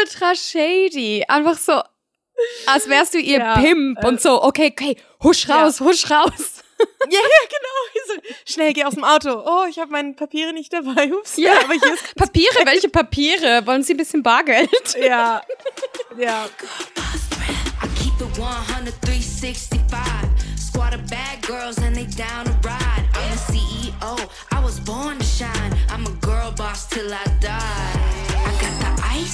ultra shady. Einfach so, als wärst du ihr Ja, Pimp äh, und so, okay, okay, husch Ja. raus, husch raus. Ja, ja, genau. So, schnell, geh aus dem Auto. Oh, ich habe meine Papiere nicht dabei. Ups. Ja. aber hier ist Papiere, welche Papiere? Wollen Sie ein bisschen Bargeld? ja, ja. I keep it 100, 365. Squad of bad girls and they down to ride. I'm the CEO, I was born to shine. I'm a girl boss till I die.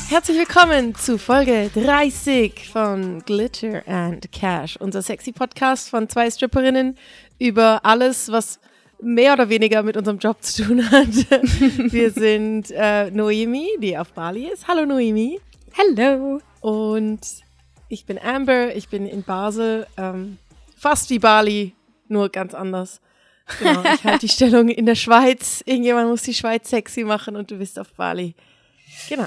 Herzlich willkommen zu Folge 30 von Glitter and Cash, unser sexy Podcast von zwei Stripperinnen über alles, was mehr oder weniger mit unserem Job zu tun hat. Wir sind äh, Noemi, die auf Bali ist. Hallo Noemi. Hello. Und ich bin Amber, ich bin in Basel, ähm, fast wie Bali, nur ganz anders. Genau, ich halte die Stellung in der Schweiz. Irgendjemand muss die Schweiz sexy machen und du bist auf Bali. Genau.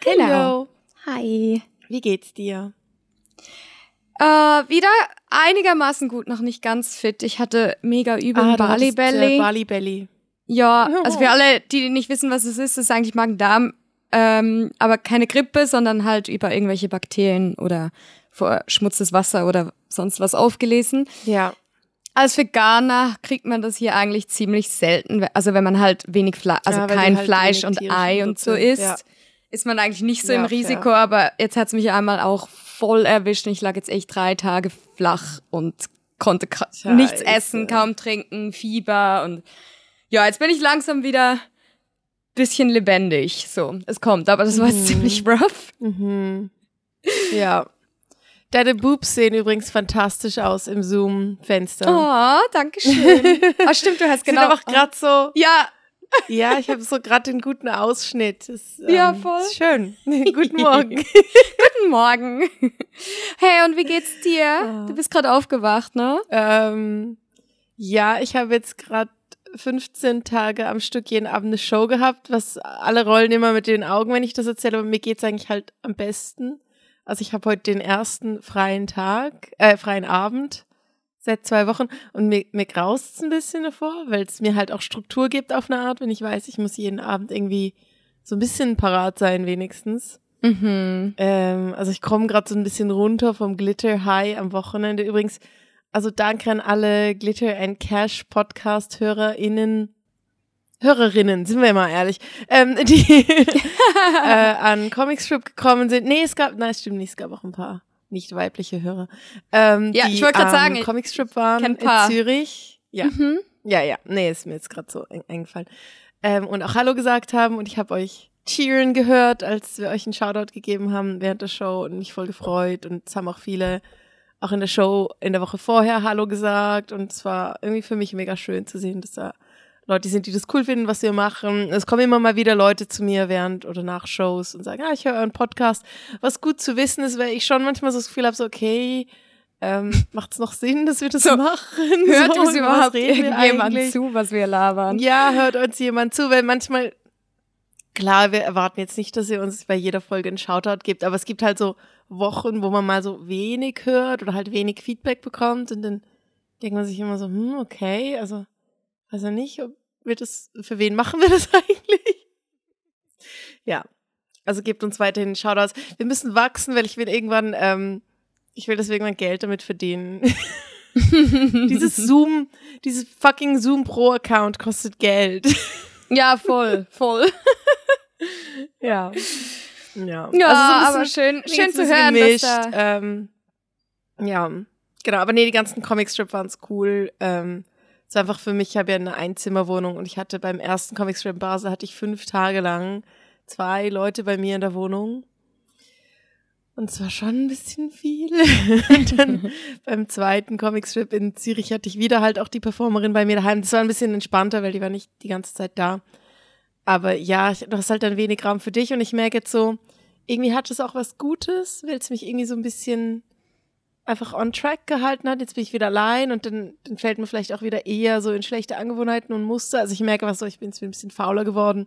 Genau. Hi. Wie geht's dir? Äh, wieder einigermaßen gut, noch nicht ganz fit. Ich hatte mega übel Ah, Bali Belly. Äh, Bali Belly. Ja, also für alle, die nicht wissen, was es ist, ist eigentlich Magen-Darm. Ähm, aber keine Grippe, sondern halt über irgendwelche Bakterien oder verschmutztes Wasser oder sonst was aufgelesen. Ja. Als Veganer kriegt man das hier eigentlich ziemlich selten. Also wenn man halt wenig Fleisch, also Ja, kein halt Fleisch und Ei und so isst, ja. Ist man eigentlich nicht so Ja, im fair. Risiko. Aber jetzt hat's mich einmal auch voll erwischt und ich lag jetzt echt drei Tage flach und konnte Scheiße. nichts essen, kaum trinken, Fieber und ja, jetzt bin ich langsam wieder bisschen lebendig. So, es kommt, aber das war Mhm. jetzt ziemlich rough. Ja. Deine Boobs sehen übrigens fantastisch aus im Zoom-Fenster. Oh, danke schön. Ah, stimmt, du hast genau. einfach gerade so, ja, ja, ich habe so gerade den guten Ausschnitt. Das, Ja, ähm, voll. ist Schön. Guten Morgen. Guten Morgen. Hey, und wie geht's Ah. dir? Du bist gerade aufgewacht, ne? ähm, ja, ich habe jetzt gerade 15 Tage am Stück jeden Abend eine Show gehabt, was alle rollen immer mit den Augen, wenn ich das erzähle, aber mir geht's eigentlich halt am besten. Also ich habe heute den ersten freien Tag, äh, freien Abend seit zwei Wochen und mir, mir graust's ein bisschen davor, weil es mir halt auch Struktur gibt auf eine Art, wenn ich weiß, ich muss jeden Abend irgendwie so ein bisschen parat sein wenigstens. Mhm. Ähm, also ich komme gerade so ein bisschen runter vom Glitter High am Wochenende. Übrigens, also danke an alle Glitter and Cash Podcast HörerInnen, Hörerinnen, sind wir mal ehrlich, ähm, die äh, an Comicstrip gekommen sind. Nee, es gab, nein, stimmt nicht, es gab auch ein paar nicht weibliche Hörer. Ähm, Ja, die ich wollte grad am sagen, Comicstrip waren in. Zürich. Ja. Mhm. Ja, ja, nee, ist mir jetzt gerade so ein- eingefallen. Ähm, und auch Hallo gesagt haben und ich habe euch cheeren gehört, als wir euch einen Shoutout gegeben haben während der Show und mich voll gefreut und es haben auch viele auch in der Show in der Woche vorher Hallo gesagt und es war irgendwie für mich mega schön zu sehen, dass da Leute sind, die das cool finden, was wir machen. Es kommen immer mal wieder Leute zu mir während oder nach Shows und sagen, ah, ich höre euren Podcast. Was gut zu wissen ist, weil ich schon manchmal so das Gefühl habe, so okay, ähm, macht es noch Sinn, dass wir das So, machen? Hört so, uns überhaupt irgendjemand zu, was wir labern? Ja, hört uns jemand zu, weil manchmal, klar, wir erwarten jetzt nicht, dass ihr uns bei jeder Folge einen Shoutout gibt, aber es gibt halt so Wochen, wo man mal so wenig hört oder halt wenig Feedback bekommt und dann denkt man sich immer so, hm, okay, also, weiß ja nicht, ob wir das, für wen machen wir das eigentlich? Ja, also gebt uns weiterhin Shoutouts. Wir müssen wachsen, weil ich will irgendwann, ähm, ich will, dass wir irgendwann Geld damit verdienen. dieses Zoom, dieses fucking Zoom Pro Account kostet Geld. Ja, voll, voll. ja. Ja, Ja, Also so aber schön, schön zu hören, gemischt. dass da ähm, ja, genau. Aber nee, die ganzen Comicstrip waren's cool. Ähm, es war einfach für mich, ich habe ja eine Einzimmerwohnung und ich hatte beim ersten Comicstrip in Basel hatte ich fünf Tage lang zwei Leute bei mir in der Wohnung. Und es war schon ein bisschen viel. und dann beim zweiten Comicstrip in Zürich hatte ich wieder halt auch die Performerin bei mir daheim. Das war ein bisschen entspannter, weil die war nicht die ganze Zeit da. Aber ja, du hast halt dann wenig Raum für dich und ich merke jetzt so, irgendwie hat es auch was Gutes, weil es mich irgendwie so ein bisschen einfach on track gehalten hat. Jetzt bin ich wieder allein und dann, dann fällt mir vielleicht auch wieder eher so in schlechte Angewohnheiten und Muster. Also ich merke was so, ich bin jetzt ein bisschen fauler geworden.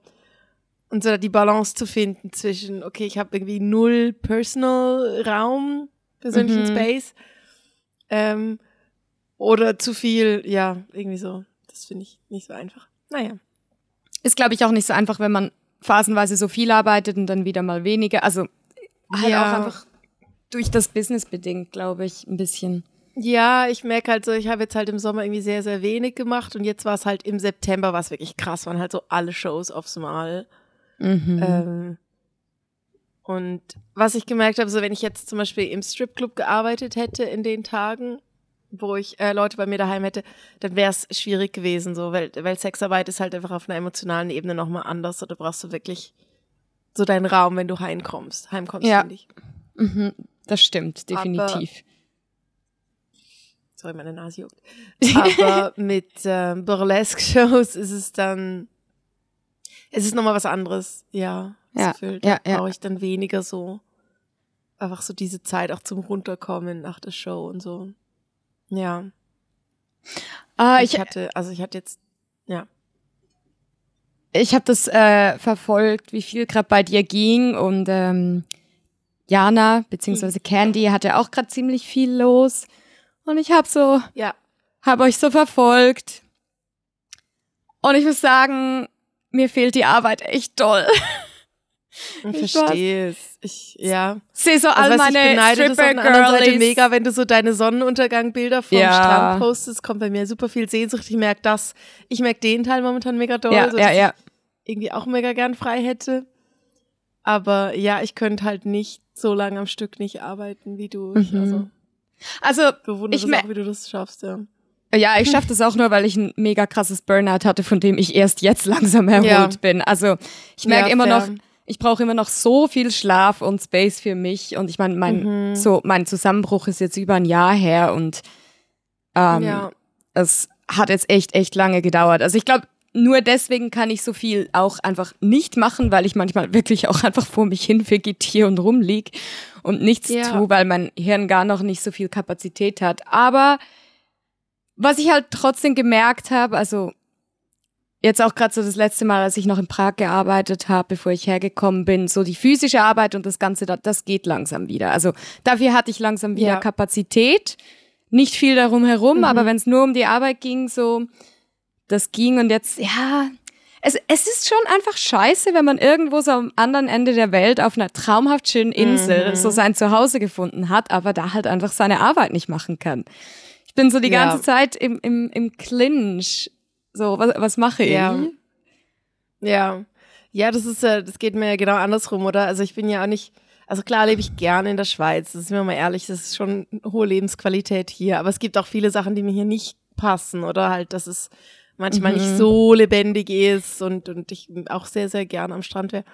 Und so da die Balance zu finden zwischen, okay, ich habe irgendwie null Personal Raum, persönlichen Mhm. Space, ähm, oder zu viel, ja, irgendwie so. Das finde ich nicht so einfach. Naja. ist, glaube ich, auch nicht so einfach, wenn man phasenweise so viel arbeitet und dann wieder mal weniger. Also halt Ja. auch einfach durch das Business bedingt, glaube ich, ein bisschen. Ja, ich merke halt so, ich habe jetzt halt im Sommer irgendwie sehr, sehr wenig gemacht und jetzt war es halt im September, war es wirklich krass, waren halt so alle Shows aufs Mal. Ähm, und was ich gemerkt habe, so wenn ich jetzt zum Beispiel im Stripclub gearbeitet hätte in den Tagen, wo ich äh, Leute bei mir daheim hätte, dann wäre es schwierig gewesen, so, weil, weil Sexarbeit ist halt einfach auf einer emotionalen Ebene nochmal anders. Da brauchst du wirklich so deinen Raum, wenn du heimkommst. Heimkommst, Ja. finde ich. Mhm. Das stimmt, definitiv. Sorry, meine Nase juckt. Aber mit ähm, Burlesque-Shows ist es dann, es ist nochmal was anderes, ja. Ja, da ja, ja. brauche ich dann weniger so, einfach so diese Zeit auch zum Runterkommen nach der Show und so. Ja. Ah, Ich, ich hatte, also ich hatte jetzt, ja. ich habe das äh, verfolgt, wie viel gerade bei dir ging und ähm, Jana beziehungsweise Candy hatte auch gerade ziemlich viel los und ich habe so Ja, habe euch so verfolgt und ich muss sagen, mir fehlt die Arbeit echt doll. ich Ich verstehe es. Ich, ja. Sehe so Also all ich meine beneide, das auf der anderen Seite mega, wenn du so deine Sonnenuntergangbilder vom Ja. Strand postest, kommt bei mir super viel Sehnsucht. Ich merke das, ich merke den Teil momentan mega doll, Ja, so ja, dass ja. ich irgendwie auch mega gern frei hätte. Aber ja, ich könnte halt nicht so lange am Stück nicht arbeiten wie du. Mhm. also Also bewundere Ich das auch, wie du das schaffst, ja. Ja, ich schaffe das auch nur, weil ich ein mega krasses Burnout hatte, von dem ich erst jetzt langsam erholt Ja. bin. Also ich merke Ja, immer noch, ich brauche immer noch so viel Schlaf und Space für mich. Und ich meine, mein, Mhm. so, mein Zusammenbruch ist jetzt über ein Jahr her und ähm, ja. es hat jetzt echt, echt lange gedauert. Also ich glaube, nur deswegen kann ich so viel auch einfach nicht machen, weil ich manchmal wirklich auch einfach vor mich hin vegetiere und rumlieg und nichts Ja. tue, weil mein Hirn gar noch nicht so viel Kapazität hat. Aber was ich halt trotzdem gemerkt habe, also jetzt auch gerade so das letzte Mal, als ich noch in Prag gearbeitet habe, bevor ich hergekommen bin, so die physische Arbeit und das Ganze, da- das geht langsam wieder. Also dafür hatte ich langsam wieder Ja. Kapazität. Nicht viel darum herum, aber wenn es nur um die Arbeit ging, so, das ging und jetzt, ja, es, es ist schon einfach scheiße, wenn man irgendwo so am anderen Ende der Welt auf einer traumhaft schönen Insel so sein Zuhause gefunden hat, aber da halt einfach seine Arbeit nicht machen kann. Ich bin so die Ja. ganze Zeit im, im, im Clinch. So, was, was mache ich? Ja. Ja. Ja, das ist ja, das geht mir ja genau andersrum, oder? Also ich bin ja auch nicht, also klar lebe ich gerne in der Schweiz, das ist mir mal ehrlich, das ist schon eine hohe Lebensqualität hier, aber es gibt auch viele Sachen, die mir hier nicht passen, oder halt, dass es manchmal nicht so lebendig ist und, und ich auch sehr, sehr gerne am Strand wäre.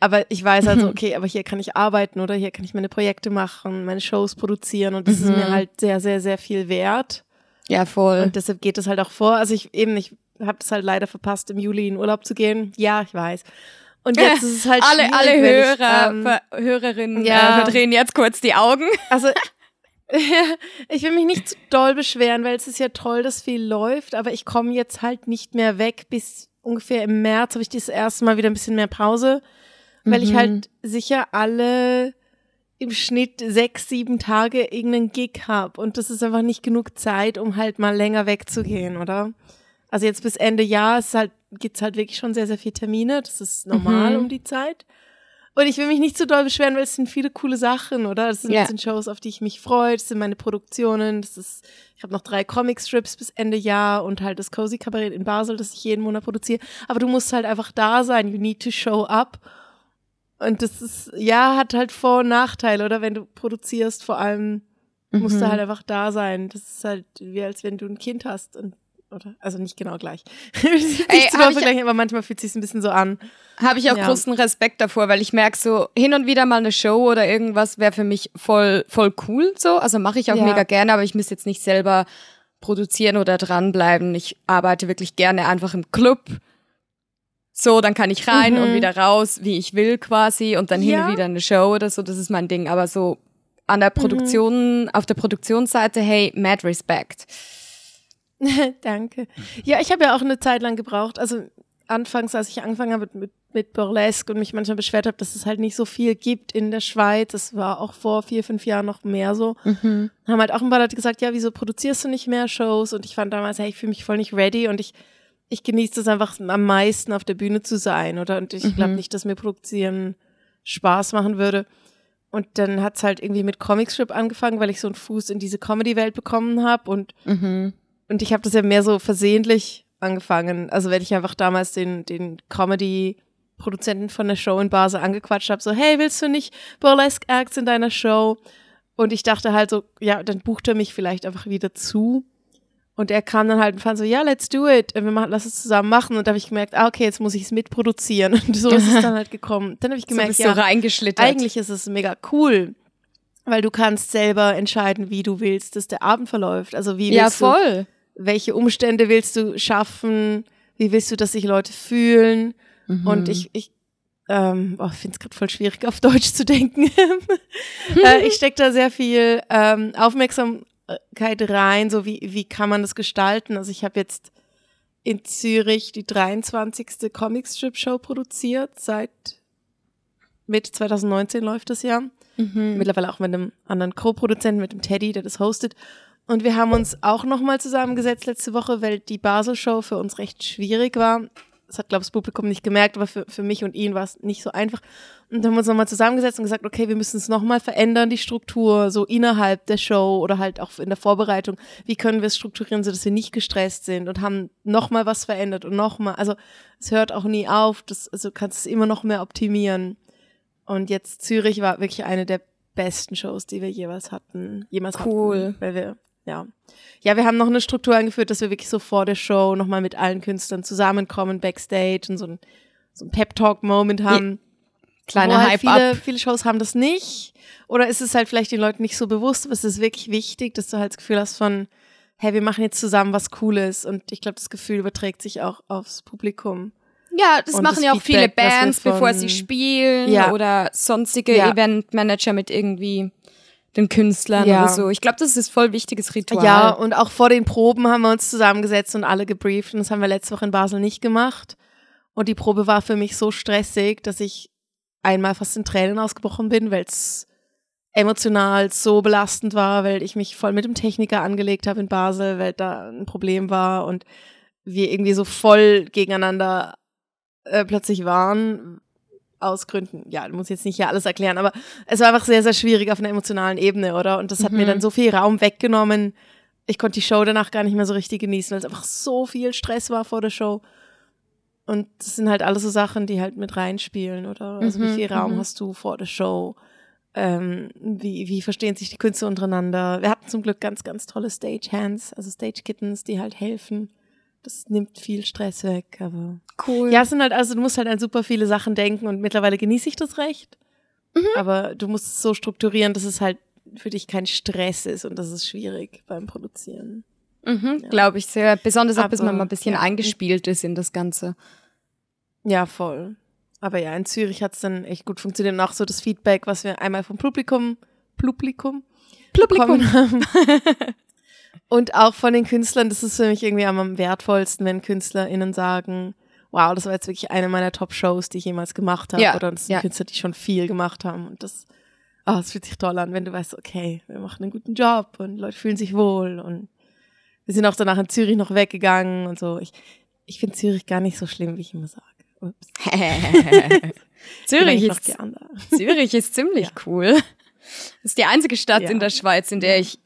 Aber ich weiß also, okay, aber hier kann ich arbeiten, oder? Hier kann ich meine Projekte machen, meine Shows produzieren und das ist mir halt sehr, sehr, sehr viel wert. Ja, voll. Und deshalb geht es halt auch vor. Also ich eben, ich habe es halt leider verpasst, im Juli in Urlaub zu gehen. Ja, ich weiß. Und jetzt ist es halt alle, alle Hörer, ich, ähm, Hörerinnen ja. äh, verdrehen jetzt kurz die Augen. also ich will mich nicht zu doll beschweren, weil es ist ja toll, dass viel läuft, aber ich komme jetzt halt nicht mehr weg. Bis ungefähr im März habe ich das erste Mal wieder ein bisschen mehr Pause, weil ich halt sicher alle im Schnitt sechs, sieben Tage irgendeinen Gig habe und das ist einfach nicht genug Zeit, um halt mal länger wegzugehen, oder? Also jetzt bis Ende Jahr ist halt, gibt's halt wirklich schon sehr, sehr viele Termine. Das ist normal um die Zeit. Und ich will mich nicht zu doll beschweren, weil es sind viele coole Sachen, oder? Das sind, das sind Shows, auf die ich mich freue. Das sind meine Produktionen. Das ist, ich habe noch drei Comic-Strips bis Ende Jahr und halt das Cozy Kabarett in Basel, das ich jeden Monat produziere. Aber du musst halt einfach da sein. You need to show up. Und das ist, ja, hat halt Vor- und Nachteile, oder? Wenn du produzierst, vor allem musst du halt einfach da sein. Das ist halt wie als wenn du ein Kind hast und oder? Also nicht genau gleich. Ey, zu hab doll ich- vergleichen, aber manchmal fühlt es sich ein bisschen so an. Habe ich auch Ja. großen Respekt davor, weil ich merke so, hin und wieder mal eine Show oder irgendwas wäre für mich voll, voll cool so. Also mache ich auch Ja. mega gerne, aber ich muss jetzt nicht selber produzieren oder dranbleiben. Ich arbeite wirklich gerne einfach im Club. So, dann kann ich rein Mhm. und wieder raus, wie ich will quasi und dann hin Ja. und wieder eine Show oder so, das ist mein Ding. Aber so an der Produktion, auf der Produktionsseite, hey, mad respect. Danke. Ja, ich habe ja auch eine Zeit lang gebraucht. Also anfangs, als ich angefangen habe mit, mit Burlesque und mich manchmal beschwert habe, dass es halt nicht so viel gibt in der Schweiz. Das war auch vor vier, fünf Jahren noch mehr so. Haben halt auch ein paar Leute gesagt, ja, wieso produzierst du nicht mehr Shows? Und ich fand damals, hey, ich fühle mich voll nicht ready und ich, ich genieße es einfach am meisten auf der Bühne zu sein, oder? Und ich glaube nicht, dass mir Produzieren Spaß machen würde. und dann hat's halt irgendwie mit Comicstrip angefangen, weil ich so einen Fuß in diese Comedy-Welt bekommen habe und Mhm. Und ich habe das ja mehr so versehentlich angefangen. Also wenn ich einfach damals den, den Comedy-Produzenten von der Show in Basel angequatscht habe, so, hey, willst du nicht Burlesque Acts in deiner Show? Und ich dachte halt so, ja, dann bucht er mich vielleicht einfach wieder zu. Und er kam dann halt und fand so, ja, let's do it. Wir machen, lass es zusammen machen. Und da habe ich gemerkt, ah, okay, jetzt muss ich es mitproduzieren. Und so ist es dann halt gekommen. Dann habe ich So gemerkt, bist ja, du eigentlich ist es mega cool, weil du kannst selber entscheiden, wie du willst, dass der Abend verläuft. Also wie ja, willst du voll. Welche Umstände willst du schaffen, wie willst du, dass sich Leute fühlen. Mhm. Und ich, ich ähm, oh, finde es gerade voll schwierig, auf Deutsch zu denken. äh, ich stecke da sehr viel ähm, Aufmerksamkeit rein, so wie, wie kann man das gestalten. Also ich habe jetzt in Zürich die 23. Comicstrip-Show produziert, seit Mitte 2019 läuft das ja Mhm. mittlerweile auch mit einem anderen Co-Produzenten, mit dem Teddy, der das hostet. Und wir haben uns auch nochmal zusammengesetzt letzte Woche, weil die Basel-Show für uns recht schwierig war. Das hat, glaube ich, das Publikum nicht gemerkt, aber für, für mich und ihn war es nicht so einfach. Und dann haben wir uns nochmal zusammengesetzt und gesagt, okay, wir müssen es nochmal verändern, die Struktur, so innerhalb der Show oder halt auch in der Vorbereitung. Wie können wir es strukturieren, sodass wir nicht gestresst sind und haben nochmal was verändert und nochmal. Also es hört auch nie auf, das, also du kannst es immer noch mehr optimieren. Und jetzt Zürich war wirklich eine der besten Shows, die wir jeweils hatten. Jemals Cool. Hatten, weil wir, ja. Ja, wir haben noch eine Struktur eingeführt, dass wir wirklich so vor der Show nochmal mit allen Künstlern zusammenkommen, Backstage und so ein, so ein Pep-Talk-Moment haben. Kleiner Wo halt Hype viele, up. viele Shows haben das nicht. Oder ist es halt vielleicht den Leuten nicht so bewusst, aber es ist wirklich wichtig, dass du halt das Gefühl hast von, hey, wir machen jetzt zusammen was Cooles. Und ich glaube, das Gefühl überträgt sich auch aufs Publikum. Ja, das Und machen das ja auch viele Feedback, wir Bands, von- bevor sie spielen Ja. oder sonstige Ja. Eventmanager mit irgendwie den Künstlern Ja. oder so. Ich glaube, das ist voll wichtiges Ritual. Ja, und auch vor den Proben haben wir uns zusammengesetzt und alle gebrieft. Und das haben wir letzte Woche in Basel nicht gemacht. Und die Probe war für mich so stressig, dass ich einmal fast in Tränen ausgebrochen bin, weil es emotional so belastend war, weil ich mich voll mit dem Techniker angelegt habe in Basel, weil da ein Problem war und wir irgendwie so voll gegeneinander äh, plötzlich waren. Aus Gründen, ja, ich muss jetzt nicht hier alles erklären, aber es war einfach sehr, sehr schwierig auf einer emotionalen Ebene, oder? Und das hat mir Mhm. dann so viel Raum weggenommen. Ich konnte die Show danach gar nicht mehr so richtig genießen, weil es einfach so viel Stress war vor der Show. Und das sind halt alles so Sachen, die halt mit reinspielen, oder? Also wie Mhm, viel Raum mhm. hast du vor der Show? Ähm, wie, wie verstehen sich die Künstler untereinander? Wir hatten zum Glück ganz, ganz tolle Stagehands, also Stage Kittens, die halt helfen. Das nimmt viel Stress weg, aber cool. ja, es sind halt, also du musst halt an super viele Sachen denken und mittlerweile genieße ich das recht. Mhm. Aber du musst es so strukturieren, dass es halt für dich kein Stress ist und das ist schwierig beim Produzieren. mhm, glaube ich sehr. Besonders auch, bis Aber, man mal ein bisschen ja. eingespielt ist in das Ganze. Ja, voll. Aber ja, in Zürich hat es dann echt gut funktioniert. Und auch so das Feedback, was wir einmal vom Publikum, Publikum, Publikum. haben. Und auch von den Künstlern, das ist für mich irgendwie am wertvollsten, wenn KünstlerInnen sagen, wow, das war jetzt wirklich eine meiner Top-Shows, die ich jemals gemacht habe. Ja, Oder das sind ja. Künstler, die schon viel gemacht haben. Und das, oh, das fühlt sich toll an, wenn du weißt, okay, wir machen einen guten Job und Leute fühlen sich wohl. Und wir sind auch danach in Zürich noch weggegangen und so. Ich, ich finde Zürich gar nicht so schlimm, wie ich immer sage. Ups. Zürich ist. Zürich ist ziemlich cool. Das ist die einzige Stadt Ja. in der Schweiz, in der ich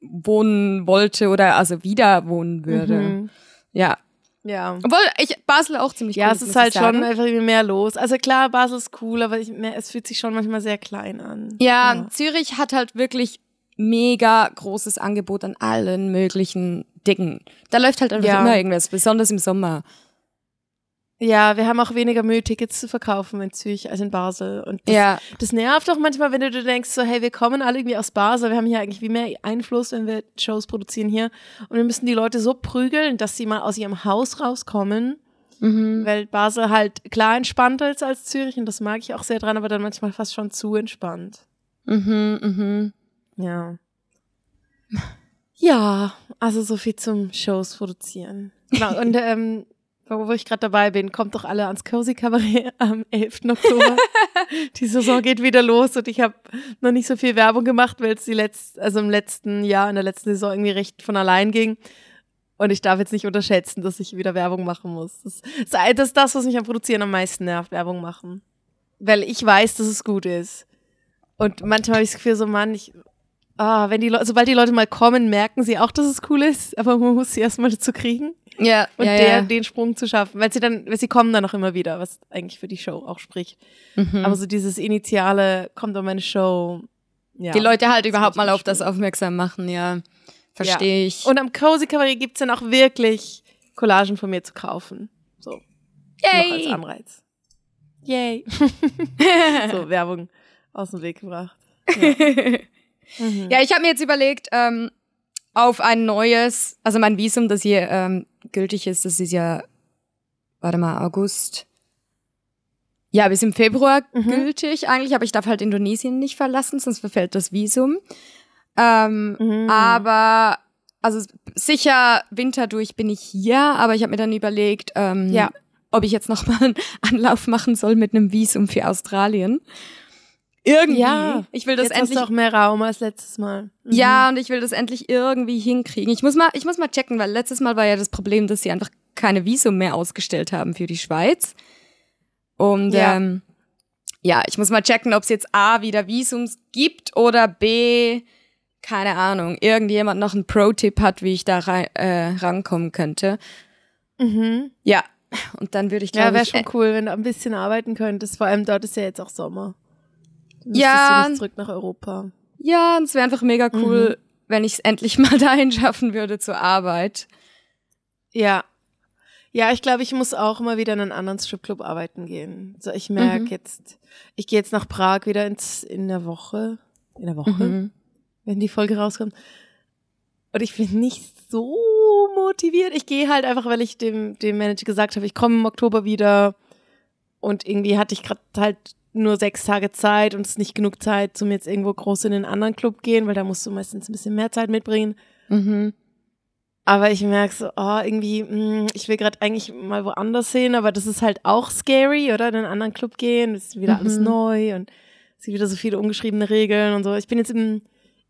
wohnen wollte oder also wieder wohnen würde. Mhm. Ja. Ja. Obwohl ich Basel auch ziemlich Ja, cool es muss ist halt schon einfach mehr los. Also klar, Basel ist cool, aber ich, mehr, es fühlt sich schon manchmal sehr klein an. Ja, Zürich hat halt wirklich mega großes Angebot an allen möglichen Dingen. Da läuft halt einfach Ja. immer irgendwas, besonders im Sommer. Ja, wir haben auch weniger Mühe, Tickets zu verkaufen in Zürich als in Basel. Und das, Ja, das nervt auch manchmal, wenn du dir denkst, so, hey, wir kommen alle irgendwie aus Basel, wir haben hier eigentlich wie mehr Einfluss, wenn wir Shows produzieren hier. Und wir müssen die Leute so prügeln, dass sie mal aus ihrem Haus rauskommen. mhm. Weil Basel halt klar entspannter ist als Zürich und das mag ich auch sehr dran, aber dann manchmal fast schon zu entspannt. Mhm, mhm. Ja. Ja, also so viel zum Shows produzieren. Genau, und ähm, wo ich gerade dabei bin, kommt doch alle ans Cozy Cabaret am 11. Oktober. die Saison geht wieder los und ich habe noch nicht so viel Werbung gemacht, weil es die letzt, also im letzten Jahr, in der letzten Saison irgendwie recht von allein ging. Und ich darf jetzt nicht unterschätzen, dass ich wieder Werbung machen muss. Das, das das ist das, was mich am Produzieren am meisten nervt, Werbung machen. Weil ich weiß, dass es gut ist. Und manchmal habe ich das Gefühl, so Mann, ich, ah, wenn die Leute, sobald die Leute mal kommen, merken sie auch, dass es cool ist, aber man muss sie erstmal dazu kriegen Ja, und ja, der, ja. den Sprung zu schaffen, weil sie dann, weil sie kommen dann auch immer wieder, was eigentlich für die Show auch spricht. Mhm. Aber so dieses initiale, kommt auf meine Show. Ja. die Leute halt überhaupt mal auf das aufmerksam machen, ja. Verstehe ich. Und am Cozy Kabarett gibt's dann auch wirklich Collagen von mir zu kaufen. So. Noch als Yay! Anreiz. Yay. so, Werbung aus dem Weg gebracht. Mhm. Ja, ich habe mir jetzt überlegt, ähm, auf ein neues, also mein Visum, das hier ähm, gültig ist, das ist ja, warte mal, August. Ja, bis im Februar Mhm. gültig eigentlich, aber ich darf halt Indonesien nicht verlassen, sonst verfällt das Visum. Ähm, Mhm. Aber, also sicher Winter durch bin ich hier, aber ich habe mir dann überlegt, ähm, Ja. ob ich jetzt nochmal einen Anlauf machen soll mit einem Visum für Australien. Irgendwie. Ja, ich will das Jetzt hast endlich du auch mehr Raum als letztes Mal. Mhm. ja, und ich will das endlich irgendwie hinkriegen. Ich muss mal, ich muss mal checken, weil letztes Mal war ja das Problem, dass sie einfach keine Visum mehr ausgestellt haben für die Schweiz. Und Ja. ähm, ja, ich muss mal checken, ob es jetzt A wieder Visums gibt oder B, keine Ahnung, irgendjemand noch einen Pro-Tipp hat, wie ich da rein, äh, rankommen könnte. Mhm. Ja, und dann würde ich Ja, glaube wäre ich, schon cool, wenn du ein bisschen arbeiten könntest. Vor allem dort ist ja jetzt auch Sommer. Ja. du nicht zurück nach Europa. ja, und es wäre einfach mega cool, wenn ich es endlich mal dahin schaffen würde zur Arbeit. Ja. Ja, ich glaube, ich muss auch mal wieder in einen anderen Stripclub arbeiten gehen. So, ich merke Mhm. jetzt, ich gehe jetzt nach Prag wieder ins, in der Woche. In der Woche, Mhm. wenn die Folge rauskommt. Und ich bin nicht so motiviert. Ich gehe halt einfach, weil ich dem, dem Manager gesagt habe, ich komme im Oktober wieder. Und irgendwie hatte ich gerade halt nur sechs Tage Zeit und es ist nicht genug Zeit, zum jetzt irgendwo groß in den anderen Club gehen, weil da musst du meistens ein bisschen mehr Zeit mitbringen. Mhm. Aber ich merke so, oh, irgendwie, mh, ich will gerade eigentlich mal woanders hin, aber das ist halt auch scary, oder? In einen anderen Club gehen, ist wieder alles Mhm. neu und es sind wieder so viele ungeschriebene Regeln und so. Ich bin jetzt im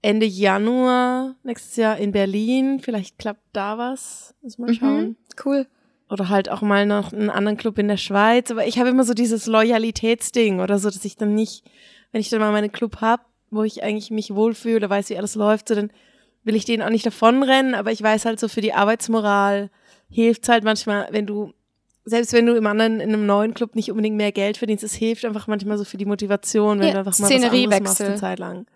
Ende Januar nächstes Jahr in Berlin. Vielleicht klappt da was. Muss mal schauen. Mhm. Cool. Oder halt auch mal noch einen anderen Club in der Schweiz. Aber ich habe immer so dieses Loyalitätsding oder so, dass ich dann nicht, wenn ich dann mal meinen Club hab, wo ich eigentlich mich wohlfühle, weiß, wie alles läuft, so dann will ich denen auch nicht davonrennen, aber ich weiß halt so für die Arbeitsmoral hilft halt manchmal, wenn du, selbst wenn du im anderen, in einem neuen Club nicht unbedingt mehr Geld verdienst, es hilft einfach manchmal so für die Motivation, wenn Ja, du einfach mal was anderes machst eine Zeit lang.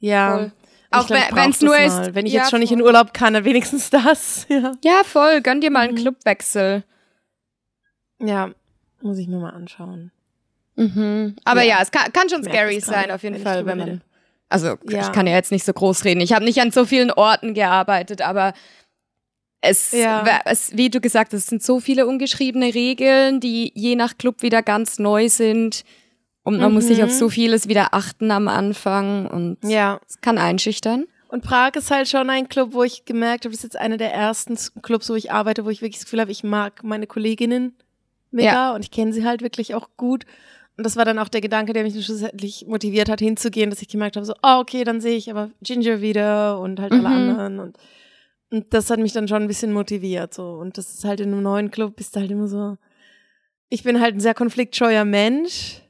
Ja. Voll. Auch ich glaub, ich wenn- das nur mal. ist- Wenn ich ja, jetzt schon nicht in voll. Urlaub kann, dann wenigstens das. Ja. Ja, voll. Gönn dir mal einen Mhm. Clubwechsel. Ja, muss ich mir mal anschauen. Mhm. Aber ja, Ja. es kann, kann schon scary sein, auf jeden Fall, wenn man. rede. Also, ich kann ja jetzt nicht so groß reden. Ich habe nicht an so vielen Orten gearbeitet, aber es, es, wie du gesagt hast, es sind so viele ungeschriebene Regeln, die je nach Club wieder ganz neu sind. Und man muss sich auf Mhm. so vieles wieder achten am Anfang und Ja. es kann einschüchtern. Und Prag ist halt schon ein Club, wo ich gemerkt habe, das ist jetzt einer der ersten Clubs, wo ich arbeite, wo ich wirklich das Gefühl habe, ich mag meine Kolleginnen mega Ja. und ich kenne sie halt wirklich auch gut. Und das war dann auch der Gedanke, der mich schlussendlich motiviert hat, hinzugehen, dass ich gemerkt habe, so, oh, okay, dann sehe ich aber Ginger wieder und halt alle Mhm. anderen. Und, und das hat mich dann schon ein bisschen motiviert. So. Und das ist halt in einem neuen Club, bist du halt immer so. Ich bin halt ein sehr konfliktscheuer Mensch.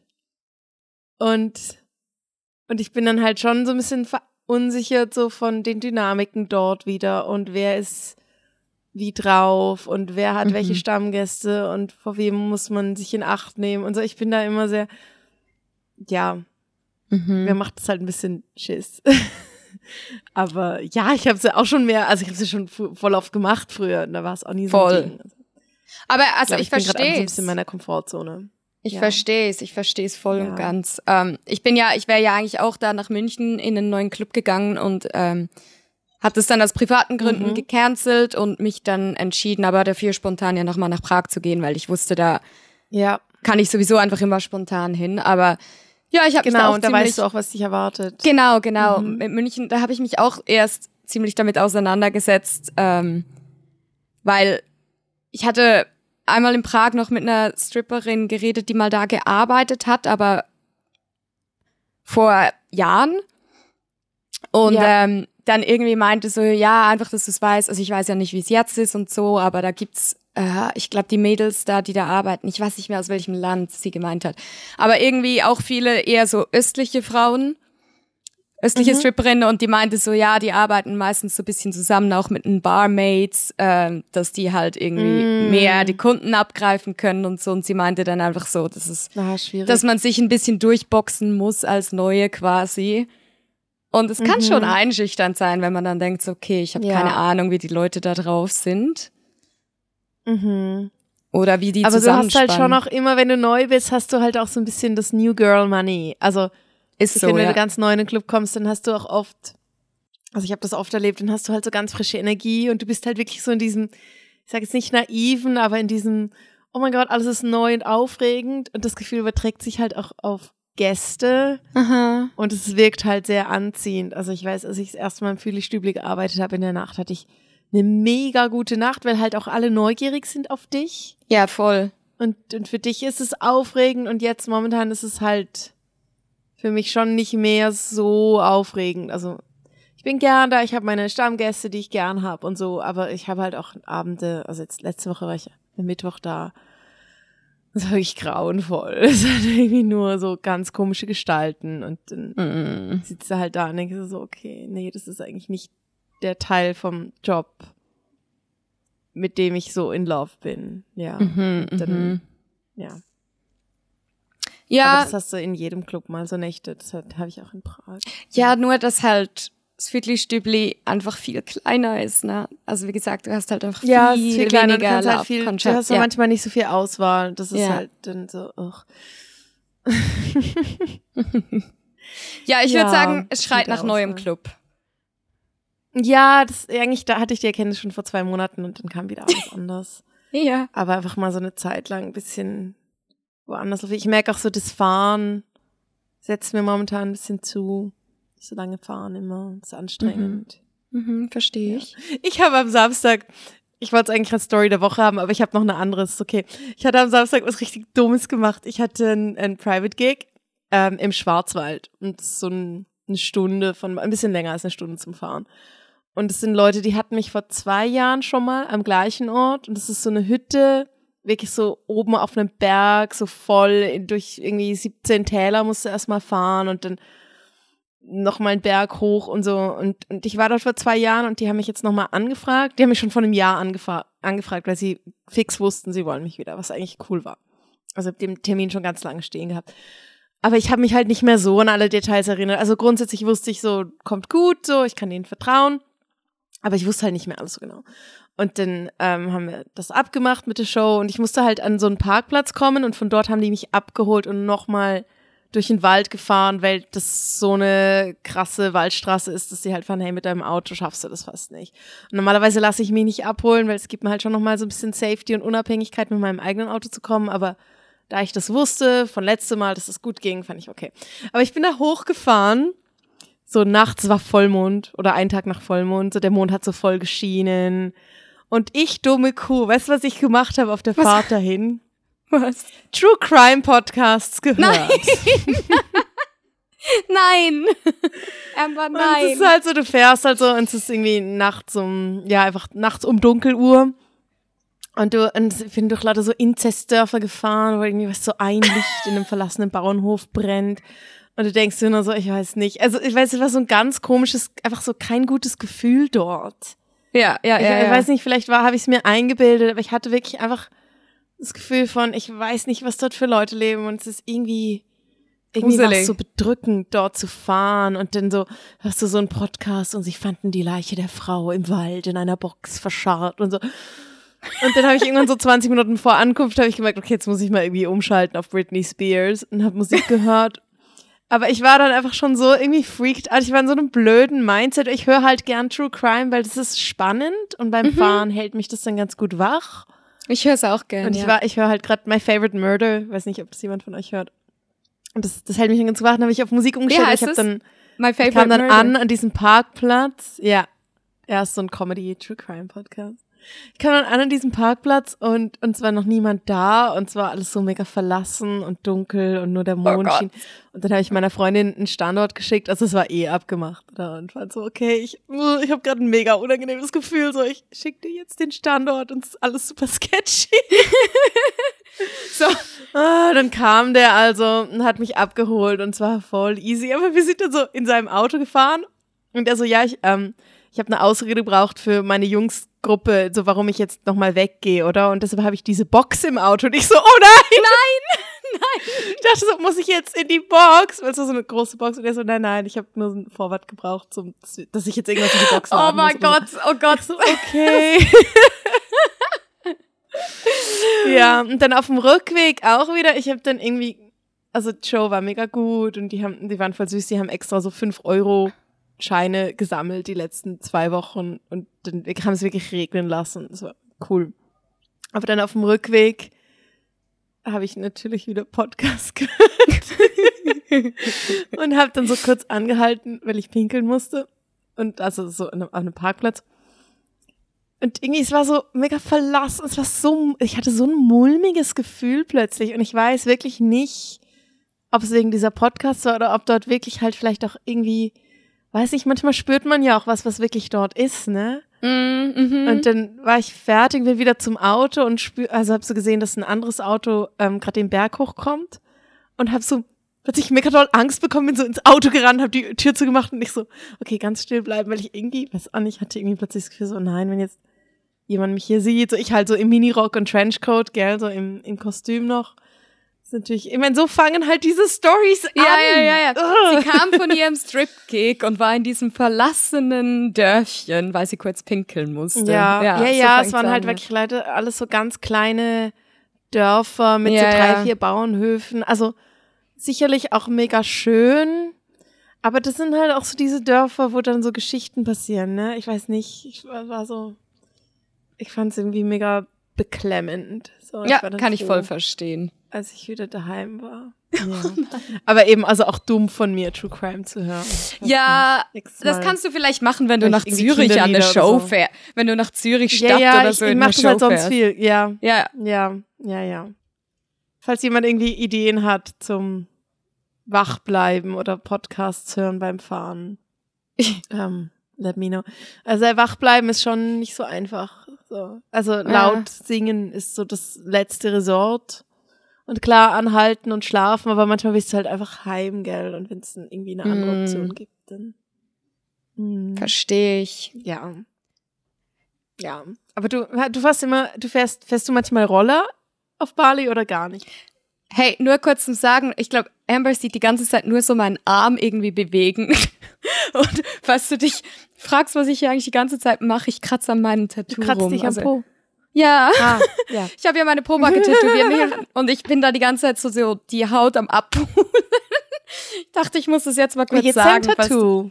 Und, und ich bin dann halt schon so ein bisschen verunsichert so von den Dynamiken dort wieder und wer ist wie drauf und wer hat Mhm. welche Stammgäste und vor wem muss man sich in Acht nehmen und so. Ich bin da immer sehr, ja, Mhm. mir macht das halt ein bisschen Schiss. Aber ja, ich habe sie auch schon mehr, also ich habe sie schon fu- voll oft gemacht früher und da war es auch nie so Voll. ein Ding. Aber also glaub, ich, bin grad einfach so verstehe ein es. bisschen in meiner Komfortzone. Ich Ja. verstehe es, ich verstehe es voll Ja. und ganz. Ähm, ich bin ja, ich wäre ja eigentlich auch da nach München in einen neuen Club gegangen und ähm, habe das dann aus privaten Gründen Mhm. gecancelt und mich dann entschieden, aber dafür spontan ja nochmal nach Prag zu gehen, weil ich wusste, da Ja, kann ich sowieso einfach immer spontan hin. Aber ja, ich habe mich da genau, auch und da weißt du auch, was dich erwartet. Genau, genau. Mhm. Mit München, da habe ich mich auch erst ziemlich damit auseinandergesetzt, ähm, weil ich hatte einmal in Prag noch mit einer Stripperin geredet, die mal da gearbeitet hat, aber vor Jahren. Und Ja. ähm, dann irgendwie meinte so, ja, einfach, dass du es weißt. Also ich weiß ja nicht, wie es jetzt ist und so, aber da gibt's, äh, ich glaube, die Mädels da, die da arbeiten, ich weiß nicht mehr, aus welchem Land sie gemeint hat. Aber irgendwie auch viele eher so östliche Frauen. Östliche Stripperinnen und die meinte so, ja, die arbeiten meistens so ein bisschen zusammen auch mit den Barmaids, ähm, dass die halt irgendwie mehr die Kunden abgreifen können und so. Und sie meinte dann einfach so, dass es, Ah, dass man sich ein bisschen durchboxen muss als Neue quasi. Und es kann schon einschüchternd sein, wenn man dann denkt, so, okay, ich habe Ja. keine Ahnung, wie die Leute da drauf sind mhm. oder wie die Aber du hast halt schon auch immer, wenn du neu bist, hast du halt auch so ein bisschen das New Girl Money. Also ist ich so, finde, wenn ja. du ganz neu in den Club kommst, dann hast du auch oft, also ich habe das oft erlebt, dann hast du halt so ganz frische Energie und du bist halt wirklich so in diesem, ich sage jetzt nicht naiven, aber in diesem, oh mein Gott, alles ist neu und aufregend und das Gefühl überträgt sich halt auch auf Gäste Aha. und es wirkt halt sehr anziehend. Also ich weiß, als ich das erste Mal im Fühli-Stübli gearbeitet habe in der Nacht, hatte ich eine mega gute Nacht, weil halt auch alle neugierig sind auf dich. Ja, voll. Und, und für dich ist es aufregend und jetzt momentan ist es halt für mich schon nicht mehr so aufregend. Also ich bin gern da, ich habe meine Stammgäste, die ich gern habe und so, aber ich habe halt auch Abende, also jetzt letzte Woche war ich am Mittwoch da. Das war wirklich grauenvoll. Es hat irgendwie nur so ganz komische Gestalten und dann Mm. sitzt du halt da und denkst so, okay, nee, das ist eigentlich nicht der Teil vom Job, mit dem ich so in love bin. Ja. Mhm, Dann, mhm. ja. Aber Ja, das hast du in jedem Club mal so Nächte. Das habe ich auch in Prag. ja, nur dass halt das Viertelstübli einfach viel kleiner ist, ne? Also wie gesagt, du hast halt einfach viel, Ja, viel kleiner. Du weniger kannst halt viel, du hast ja. ja. manchmal nicht so viel Auswahl. Das ist Ja. halt dann so, ugh. ja, ich würde sagen, es schreit nach neuem Auswahl. Club. Ja, das eigentlich, da hatte ich die Erkenntnis schon vor zwei Monaten und dann kam wieder alles anders. Ja. Aber einfach mal so eine Zeit lang ein bisschen woanders. Ich merke auch so, das Fahren setzt mir momentan ein bisschen zu. So lange fahren immer, das ist anstrengend. Mhm, verstehe ich. Ich habe am Samstag, ich wollte es eigentlich als Story der Woche haben, aber ich habe noch eine andere, ist okay. Ich hatte am Samstag was richtig Dummes gemacht. Ich hatte ein, ein Private Gig ähm, im Schwarzwald und so ein, eine Stunde von, ein bisschen länger als eine Stunde zum Fahren. Und es sind Leute, die hatten mich vor zwei Jahren schon mal am gleichen Ort und das ist so eine Hütte, wirklich so oben auf einem Berg, so voll durch irgendwie 17 Täler musst du erstmal fahren und dann noch mal einen Berg hoch und so. Und, und ich war dort vor zwei Jahren und die haben mich jetzt noch mal angefragt. Die haben mich schon vor einem Jahr angefra angefragt, weil sie fix wussten, sie wollen mich wieder, was eigentlich cool war. Also hab den Termin schon ganz lange stehen gehabt. Aber ich habe mich halt nicht mehr so an alle Details erinnert. Also grundsätzlich wusste ich so, kommt gut, so, ich kann denen vertrauen. Aber ich wusste halt nicht mehr alles so genau. Und dann ähm, haben wir das abgemacht mit der Show und ich musste halt an so einen Parkplatz kommen und von dort haben die mich abgeholt und nochmal durch den Wald gefahren, weil das so eine krasse Waldstraße ist, dass sie halt fahren, hey, mit deinem Auto schaffst du das fast nicht. Und normalerweise lasse ich mich nicht abholen, weil es gibt mir halt schon nochmal so ein bisschen Safety und Unabhängigkeit, mit meinem eigenen Auto zu kommen, aber da ich das wusste, von letztem Mal, dass es gut ging, fand ich okay. Aber ich bin da hochgefahren, so nachts war Vollmond oder ein Tag nach Vollmond, so der Mond hat so voll geschienen. Und ich, dumme Kuh, weißt du, was ich gemacht habe auf der Fahrt dahin? Was? True Crime Podcasts gehört. Nein. Nein. Amber, Und es ist nein. halt so, du fährst halt so und es ist irgendwie nachts um, ja, einfach nachts um Dunkeluhr. Und du, und ich bin durch lauter so Inzestdörfer gefahren, wo irgendwie was so ein Licht in einem verlassenen Bauernhof brennt. Und du denkst dir nur so, ich weiß nicht. Also, ich weiß, es war so ein ganz komisches, einfach so kein gutes Gefühl dort. Ja, ja, Ich, ja. ich ja. weiß nicht, vielleicht war, habe ich es mir eingebildet, aber ich hatte wirklich einfach das Gefühl von, ich weiß nicht, was dort für Leute leben und es ist irgendwie, irgendwie war Gruselig. es so bedrückend, dort zu fahren und dann so, hörst du so einen Podcast und sie fanden die Leiche der Frau im Wald in einer Box verscharrt und so. Und dann habe ich irgendwann so 20 Minuten vor Ankunft habe ich gemerkt, okay, jetzt muss ich mal irgendwie umschalten auf Britney Spears und habe Musik gehört. Aber ich war dann einfach schon so irgendwie freaked out. Ich war in so einem blöden Mindset. Ich höre halt gern True Crime, weil das ist spannend und beim Fahren hält mich das dann ganz gut wach. Ich höre es auch gerne. Und ich ja. war, ich höre halt gerade My Favorite Murder. Weiß nicht, ob das jemand von euch hört. Und das, das hält mich dann ganz wach. Dann habe ich auf Musik umgestellt. heißt ich habe dann My favorite kam dann murder. an an diesem Parkplatz. Ja. Ja, ist so ein Comedy True Crime Podcast. Ich kam dann an an diesem Parkplatz und, und es war noch niemand da und es war alles so mega verlassen und dunkel und nur der Mond Gott. schien. Und dann habe ich meiner Freundin einen Standort geschickt, also es war eh abgemacht. Da und fand so, okay, ich, ich habe gerade ein mega unangenehmes Gefühl, so ich schicke dir jetzt den Standort und es ist alles super sketchy. So, Ah, dann kam der also und hat mich abgeholt und zwar voll easy. Aber wir sind dann so in seinem Auto gefahren und er so, ja, ich, ähm, ich habe eine Ausrede gebraucht für meine Jungsgruppe, so warum ich jetzt nochmal weggehe, oder? Und deshalb habe ich diese Box im Auto und ich so, oh nein! Nein! Nein! Ich dachte so, muss ich jetzt in die Box? Weil es war so eine große Box und er so, nein, nein, ich habe nur so ein Vorwort gebraucht, zum, dass ich jetzt irgendwas in die Box oh laden mein. Gott, oh Gott. So, okay. ja, und dann auf dem Rückweg auch wieder, ich habe dann irgendwie, also Joe war mega gut und die haben, die waren voll süß, die haben extra so 5 Euro Scheine gesammelt die letzten zwei Wochen und dann haben es wirklich regnen lassen. Das war cool. Aber dann auf dem Rückweg habe ich natürlich wieder Podcast gehört und habe dann so kurz angehalten, weil ich pinkeln musste und also so an einem, Parkplatz. Und irgendwie, es war so mega verlassen. Es war so, ich hatte so ein mulmiges Gefühl plötzlich. Und ich weiß wirklich nicht, ob es wegen dieser Podcast war oder ob dort wirklich halt vielleicht auch irgendwie, weiß nicht, manchmal spürt man ja auch was, was wirklich dort ist, ne? Mm, mhm. Und dann war ich fertig, bin wieder zum Auto und spür, also hab so gesehen, dass ein anderes Auto ähm, gerade den Berg hochkommt und hab so plötzlich mega doll Angst bekommen, bin so ins Auto gerannt, hab die Tür zugemacht und ich so, okay, ganz still bleiben, weil ich irgendwie, weiß auch nicht, hatte irgendwie plötzlich das Gefühl so, nein, wenn jetzt jemand mich hier sieht, so ich halt so im Minirock und Trenchcoat, gell, so im, im Kostüm noch. Das ist natürlich, ich meine, so fangen halt diese Stories an. Ja, ja, ja, ja. Sie kam von ihrem Strip-Gig und war in diesem verlassenen Dörfchen, weil sie kurz pinkeln musste. Ja, ja, ja, so ja es waren an, halt ja. wirklich Leute, alles so ganz kleine Dörfer mit so drei, vier Bauernhöfen. Also sicherlich auch mega schön. Aber das sind halt auch so diese Dörfer, wo dann so Geschichten passieren, ne? Ich weiß nicht, ich war, so, ich fand es irgendwie mega beklemmend. So, Ja, kann ich froh, voll verstehen. Als ich wieder daheim war. Ja. Aber eben, also auch dumm von mir, True Crime zu hören. Ja, das kannst du vielleicht machen, wenn du nach Zürich an eine Kinderlieder Show oder so. fährst. Wenn du nach Zürich ja, Stadt ja, oder ich, so ich in mach eine das Show halt sonst fährst. viel. Ja, Ja, ja, ja, ja. Falls jemand irgendwie Ideen hat zum Wachbleiben oder Podcasts hören beim Fahren, ähm, let me know. Also Wachbleiben ist schon nicht so einfach. So. Also laut singen ist so das letzte Resort. Und klar, anhalten und schlafen, aber manchmal willst du halt einfach heim, gell? Und wenn es dann irgendwie eine andere Mm. Option gibt, dann. Mm. verstehe ich. Ja. Ja. Aber du, du fährst immer, du fährst, fährst du manchmal Roller auf Bali oder gar nicht? Hey, nur kurz zum Sagen, ich glaube, Amber sieht die ganze Zeit nur so meinen Arm irgendwie bewegen. Und falls du dich fragst, was ich hier eigentlich die ganze Zeit mache, ich kratze an meinem Tattoo Du kratzt rum. dich am Also- Po. Ja, Ah, ja. ich habe ja meine Pobacke tätowiert und ich bin da die ganze Zeit so, so die Haut am Abpulen. ich dachte, ich muss das jetzt mal kurz dein sagen. Tattoo?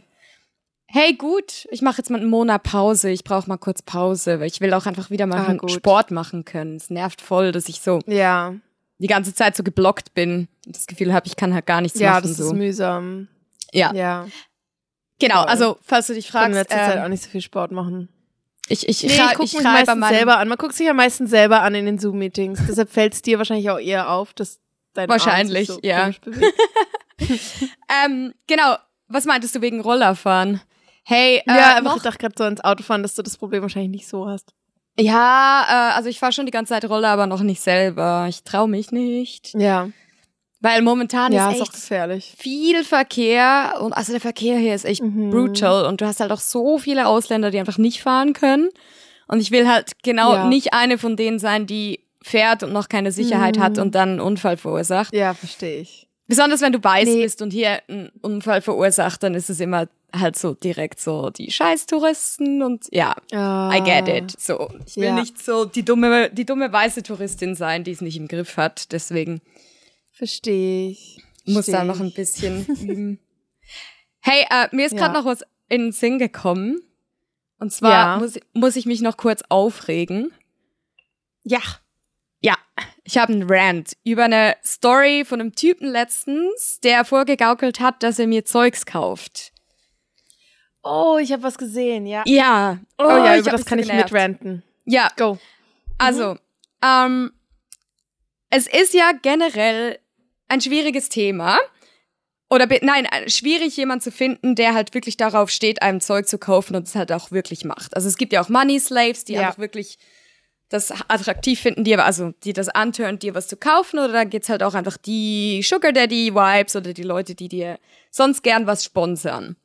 Hey, gut, ich mache jetzt mal einen Monat Pause. Ich brauche mal kurz Pause, weil ich will auch einfach wieder mal Ah. Sport machen können. Es nervt voll, dass ich so Ja. die ganze Zeit so geblockt bin und das Gefühl habe, ich kann halt gar nichts Ja, machen. das so. ist mühsam. ja. Ja. genau. Also, falls du dich Ich kann in fragst, letzter Zeit ähm, auch nicht so viel Sport machen. Ich, ich, Nee, ich, ich gucke ich mich meistens selber an. Man guckt sich ja meistens selber an in den Zoom-Meetings. Deshalb fällt es dir wahrscheinlich auch eher auf, dass dein Wahrscheinlich, so ja. Ähm, genau. Was meintest du wegen Rollerfahren? Hey, äh, ja, ich dachte gerade so ans Autofahren, dass du das Problem wahrscheinlich nicht so hast. ja, äh, also ich fahre schon die ganze Zeit Roller, aber noch nicht selber. Ich traue mich nicht, Ja. Weil momentan Ja, ist ist echt gefährlich. viel Verkehr und also der Verkehr hier ist echt Mhm. brutal und du hast halt auch so viele Ausländer, die einfach nicht fahren können und ich will halt genau Ja. nicht eine von denen sein, die fährt und noch keine Sicherheit Mhm. hat und dann einen Unfall verursacht. Ja, verstehe ich. Besonders wenn du weiß Nee. bist und hier einen Unfall verursacht, dann ist es immer halt so direkt so die Scheiß-Touristen und ja, I get it. So, ich will Ja. nicht so die dumme, die dumme weiße Touristin sein, die es nicht im Griff hat. Deswegen Verstehe ich. muss da Versteh noch ein bisschen üben. Hey, äh, mir ist gerade Ja. noch was in den Sinn gekommen. Und zwar Ja. muss, muss ich mich noch kurz aufregen. Ja. Ja, ich habe einen Rant über eine Story von einem Typen letztens, der vorgegaukelt hat, dass er mir Zeugs kauft. Oh, ich habe was gesehen, ja. Ja. Oh, ja, ich über das kann so ich genervt. mitranten. Ja, Go. also, ähm, es ist ja generell ein schwieriges Thema. Oder nein, schwierig jemand zu finden, der halt wirklich darauf steht, einem Zeug zu kaufen und es halt auch wirklich macht. Also es gibt ja auch Money Slaves, die Ja. einfach wirklich das attraktiv finden, dir, also die das antören, dir was zu kaufen, oder dann geht's halt auch einfach die Sugar Daddy Vibes oder die Leute, die dir sonst gern was sponsern.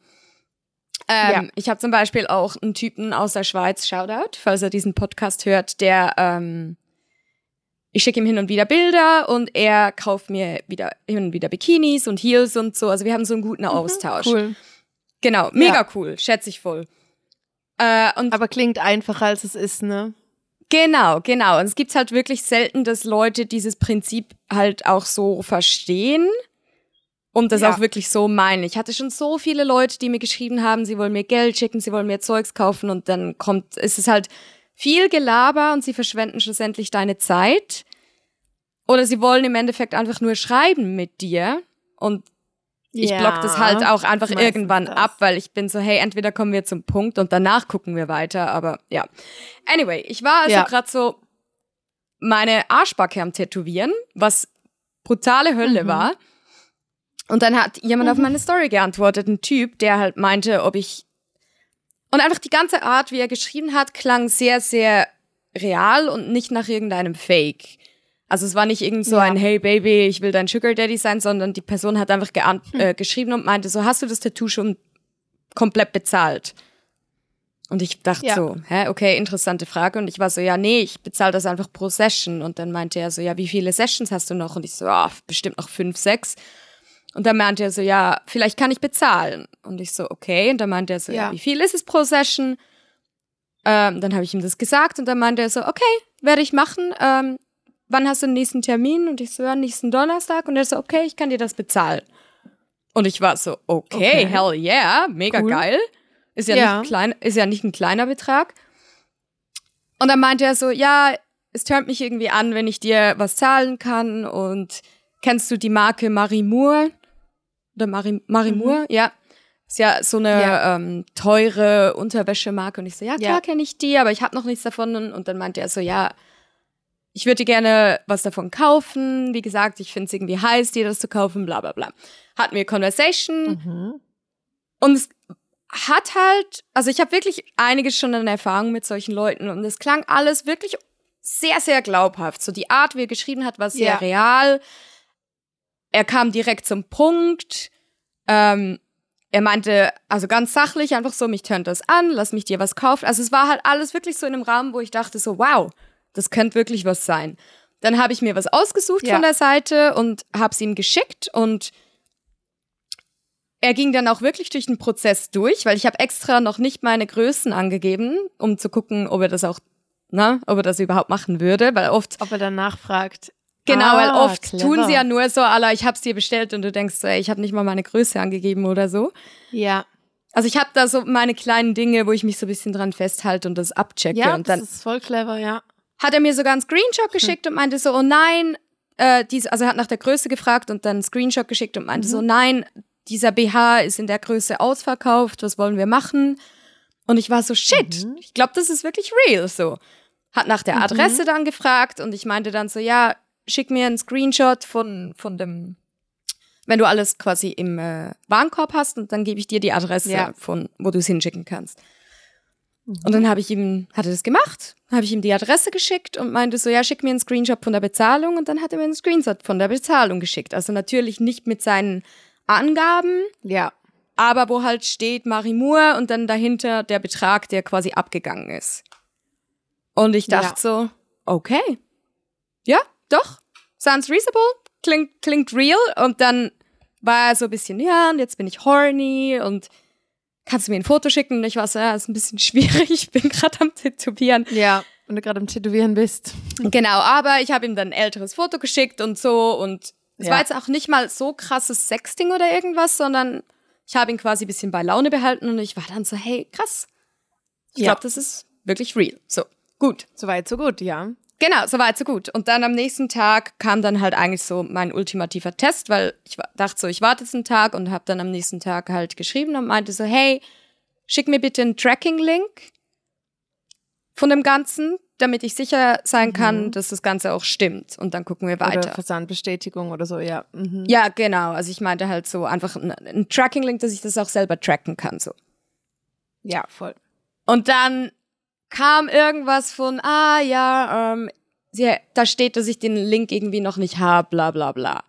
Ähm, Ja. Ich habe zum Beispiel auch einen Typen aus der Schweiz, Shoutout, falls er diesen Podcast hört, der ähm, ich schicke ihm hin und wieder Bilder und er kauft mir wieder hin und wieder Bikinis und Heels und so. Also wir haben so einen guten Austausch. Cool. Genau, mega cool, schätze ich voll. Äh, Aber klingt einfacher, als es ist, ne? Genau, genau. Und es gibt halt wirklich selten, dass Leute dieses Prinzip halt auch so verstehen und das Ja. auch wirklich so meinen. Ich hatte schon so viele Leute, die mir geschrieben haben, sie wollen mir Geld schicken, sie wollen mir Zeugs kaufen und dann kommt, ist es halt viel Gelaber und sie verschwenden schlussendlich deine Zeit. Oder sie wollen im Endeffekt einfach nur schreiben mit dir und ich Ja, block das halt auch einfach irgendwann das. ab, weil ich bin so, hey, entweder kommen wir zum Punkt und danach gucken wir weiter, aber ja. Anyway, ich war also Ja. gerade so meine Arschbacke am Tätowieren, was brutale Hölle Mhm. war. Und dann hat jemand auf meine Story geantwortet, ein Typ, der halt meinte, ob ich und einfach die ganze Art, wie er geschrieben hat, klang sehr, sehr real und nicht nach irgendeinem Fake. Also es war nicht irgend so Ja. ein Hey Baby, ich will dein Sugar Daddy sein, sondern die Person hat einfach geant äh, geschrieben und meinte so, hast du das Tattoo schon komplett bezahlt? Und ich dachte Ja. so, hä, okay, interessante Frage. Und ich war so, ja, nee, ich bezahle das einfach pro Session. Und dann meinte er so, ja, wie viele Sessions hast du noch? Und ich so, ah, bestimmt noch fünf, sechs. Und dann meinte er so, ja, vielleicht kann ich bezahlen. Und ich so, okay. Und dann meinte er so, ja, wie viel ist es pro Session? Ähm, dann habe ich ihm das gesagt und dann meinte er so, okay, werde ich machen. Ähm, wann hast du den nächsten Termin? Und ich so, ja, nächsten Donnerstag. Und er so, okay, ich kann dir das bezahlen. Und ich war so, okay, Okay. hell yeah, mega Cool. geil. Ist ja, Ja. Nicht klein, ist ja nicht ein kleiner Betrag. Und dann meinte er so, ja, es turnt mich irgendwie an, wenn ich dir was zahlen kann. Und kennst du die Marke Marie Moore? Oder Marie Moore? Ja. Ist ja so eine Mhm. Ja. Ähm, teure Unterwäschemarke. Und ich so, ja, klar Ja. kenne ich die, aber ich habe noch nichts davon. Und, dann meinte er so, ja, ich würde dir gerne was davon kaufen. Wie gesagt, ich finde es irgendwie heiß, dir das zu kaufen, bla bla bla. Hatten wir Conversation. Mhm. Und es hat halt, also ich habe wirklich einiges schon an Erfahrung mit solchen Leuten und es klang alles wirklich sehr, sehr glaubhaft. So die Art, wie er geschrieben hat, war sehr Ja. real. Er kam direkt zum Punkt. Ähm, er meinte, also ganz sachlich, einfach so, mich tönt das an, lass mich dir was kaufen. Also es war halt alles wirklich so in einem Rahmen, wo ich dachte so, wow, das könnte wirklich was sein. Dann habe ich mir was ausgesucht Ja. von der Seite und habe es ihm geschickt und er ging dann auch wirklich durch den Prozess durch, weil ich habe extra noch nicht meine Größen angegeben, um zu gucken, ob er das auch, na, ob er das überhaupt machen würde, weil oft Ob er dann nachfragt. Genau, Ah, weil oft clever. tun sie ja nur so, Allah, ich hab's dir bestellt und du denkst so, ey, ich habe nicht mal meine Größe angegeben oder so. Ja. Also ich habe da so meine kleinen Dinge, wo ich mich so ein bisschen dran festhalte und das abchecke. Ja, und das dann ist voll clever, ja. hat er mir sogar einen Screenshot geschickt und meinte so, oh nein, äh, diese, also er hat nach der Größe gefragt und dann einen Screenshot geschickt und meinte so, nein, dieser BH ist in der Größe ausverkauft, was wollen wir machen? Und ich war so, shit, ich glaube, das ist wirklich real so. Hat nach der Adresse dann gefragt und ich meinte dann so, ja, schick mir einen Screenshot von, von dem, wenn du alles quasi im äh, Warenkorb hast und dann gebe ich dir die Adresse, Ja. von wo du es hinschicken kannst. Und dann habe ich ihm, hat er das gemacht, habe ich ihm die Adresse geschickt und meinte so, ja, schick mir einen Screenshot von der Bezahlung und dann hat er mir einen Screenshot von der Bezahlung geschickt. Also natürlich nicht mit seinen Angaben, Ja. aber wo halt steht Marie Moore und dann dahinter der Betrag, der quasi abgegangen ist. Und ich dachte Ja. so, okay, ja, doch, sounds reasonable, klingt, klingt real. Und dann war er so ein bisschen, ja, und jetzt bin ich horny und kannst du mir ein Foto schicken? Und ich war so, ja, ist ein bisschen schwierig, ich bin gerade am Tätowieren. Ja. Wenn du gerade am Tätowieren bist. Genau, aber ich habe ihm dann ein älteres Foto geschickt und so und es Ja. war jetzt auch nicht mal so krasses Sexting oder irgendwas, sondern ich habe ihn quasi ein bisschen bei Laune behalten und ich war dann so, hey, krass. Ich Ja. glaube, das ist wirklich real. So, gut. Soweit, so gut, ja. Genau, so weit, so gut. Und dann am nächsten Tag kam dann halt eigentlich so mein ultimativer Test, weil ich dachte so, ich warte jetzt einen Tag und habe dann am nächsten Tag halt geschrieben und meinte so, hey, schick mir bitte einen Tracking-Link von dem Ganzen, damit ich sicher sein kann, dass das Ganze auch stimmt. Und dann gucken wir Oder weiter. Versandbestätigung oder so, ja. Mhm. Ja, genau. Also ich meinte halt so einfach ein, ein Tracking-Link, dass ich das auch selber tracken kann. So. Ja, voll. Und dann kam irgendwas von, ah ja, ähm, sie, da steht, dass ich den Link irgendwie noch nicht habe, bla bla bla.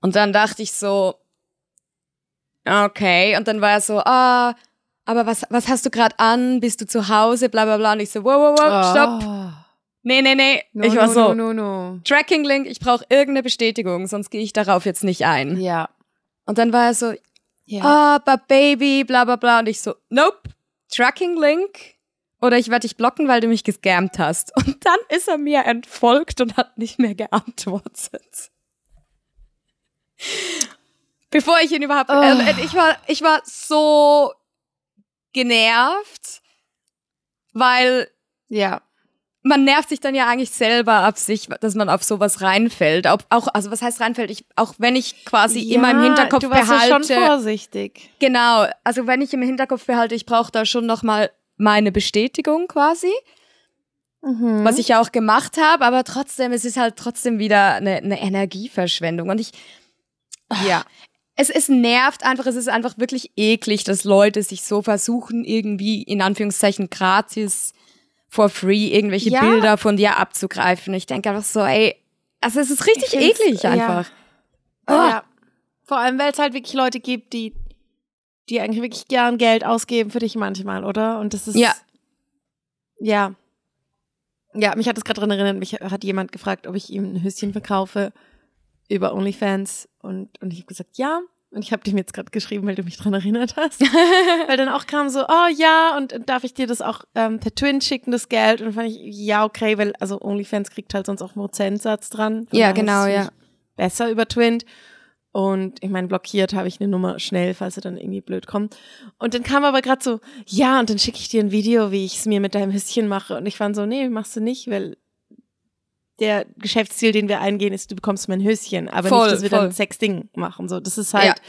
Und dann dachte ich so, okay. Und dann war er so, ah, aber was, was hast du gerade an? Bist du zu Hause? Bla bla bla. Und ich so, wow, wow, wow, stopp. Oh. Nee, nee, nee. No, ich war no, so, No, no, no. Tracking-Link, ich brauche irgendeine Bestätigung, sonst gehe ich darauf jetzt nicht ein. Ja. Und dann war er so, ah, but baby, bla bla bla. Und ich so, nope, Tracking-Link. Oder ich werde dich blocken, weil du mich gescammt hast. Und dann ist er mir entfolgt und hat nicht mehr geantwortet. Bevor ich ihn überhaupt, Oh. äh, ich war, ich war so genervt, weil ja. Man nervt sich dann ja eigentlich selber ab sich, dass man auf sowas reinfällt. Auch, auch also was heißt reinfällt? Ich, auch wenn ich quasi immer im Hinterkopf du warst behalte. Ja schon vorsichtig. Genau, also wenn ich im Hinterkopf behalte, ich brauche da schon noch mal meine Bestätigung quasi, Mhm. was ich ja auch gemacht habe, aber trotzdem, es ist halt trotzdem wieder eine, eine Energieverschwendung und ich, ja. es, es nervt einfach, es ist einfach wirklich eklig, dass Leute sich so versuchen, irgendwie in Anführungszeichen gratis, for free, irgendwelche Ja. Bilder von dir abzugreifen. Ich denke einfach so, ey, also es ist richtig eklig ja. einfach. Oh. Ja. Vor allem, weil es halt wirklich Leute gibt, die, die eigentlich wirklich gern Geld ausgeben für dich manchmal, oder? Und das ist. Ja. Ja. Ja, mich hat das gerade dran erinnert, mich hat jemand gefragt, ob ich ihm ein Höschen verkaufe über OnlyFans und, und ich habe gesagt, ja. Und ich habe dem jetzt gerade geschrieben, weil du mich dran erinnert hast. weil dann auch kam so, oh ja, und darf ich dir das auch ähm, per Twin schicken, das Geld? Und dann fand ich, ja, okay, weil also OnlyFans kriegt halt sonst auch einen Prozentsatz dran. Ja, genau, ja. Besser über Twint. Und ich meine, blockiert habe ich eine Nummer schnell, falls er dann irgendwie blöd kommt. Und dann kam aber gerade so, ja, und dann schicke ich dir ein Video, wie ich es mir mit deinem Höschen mache. Und ich fand so, nee, machst du nicht, weil der Geschäftsziel, den wir eingehen, ist, du bekommst mein Höschen, aber Voll, nicht, dass wir voll. dann Sexding machen. So, das ist halt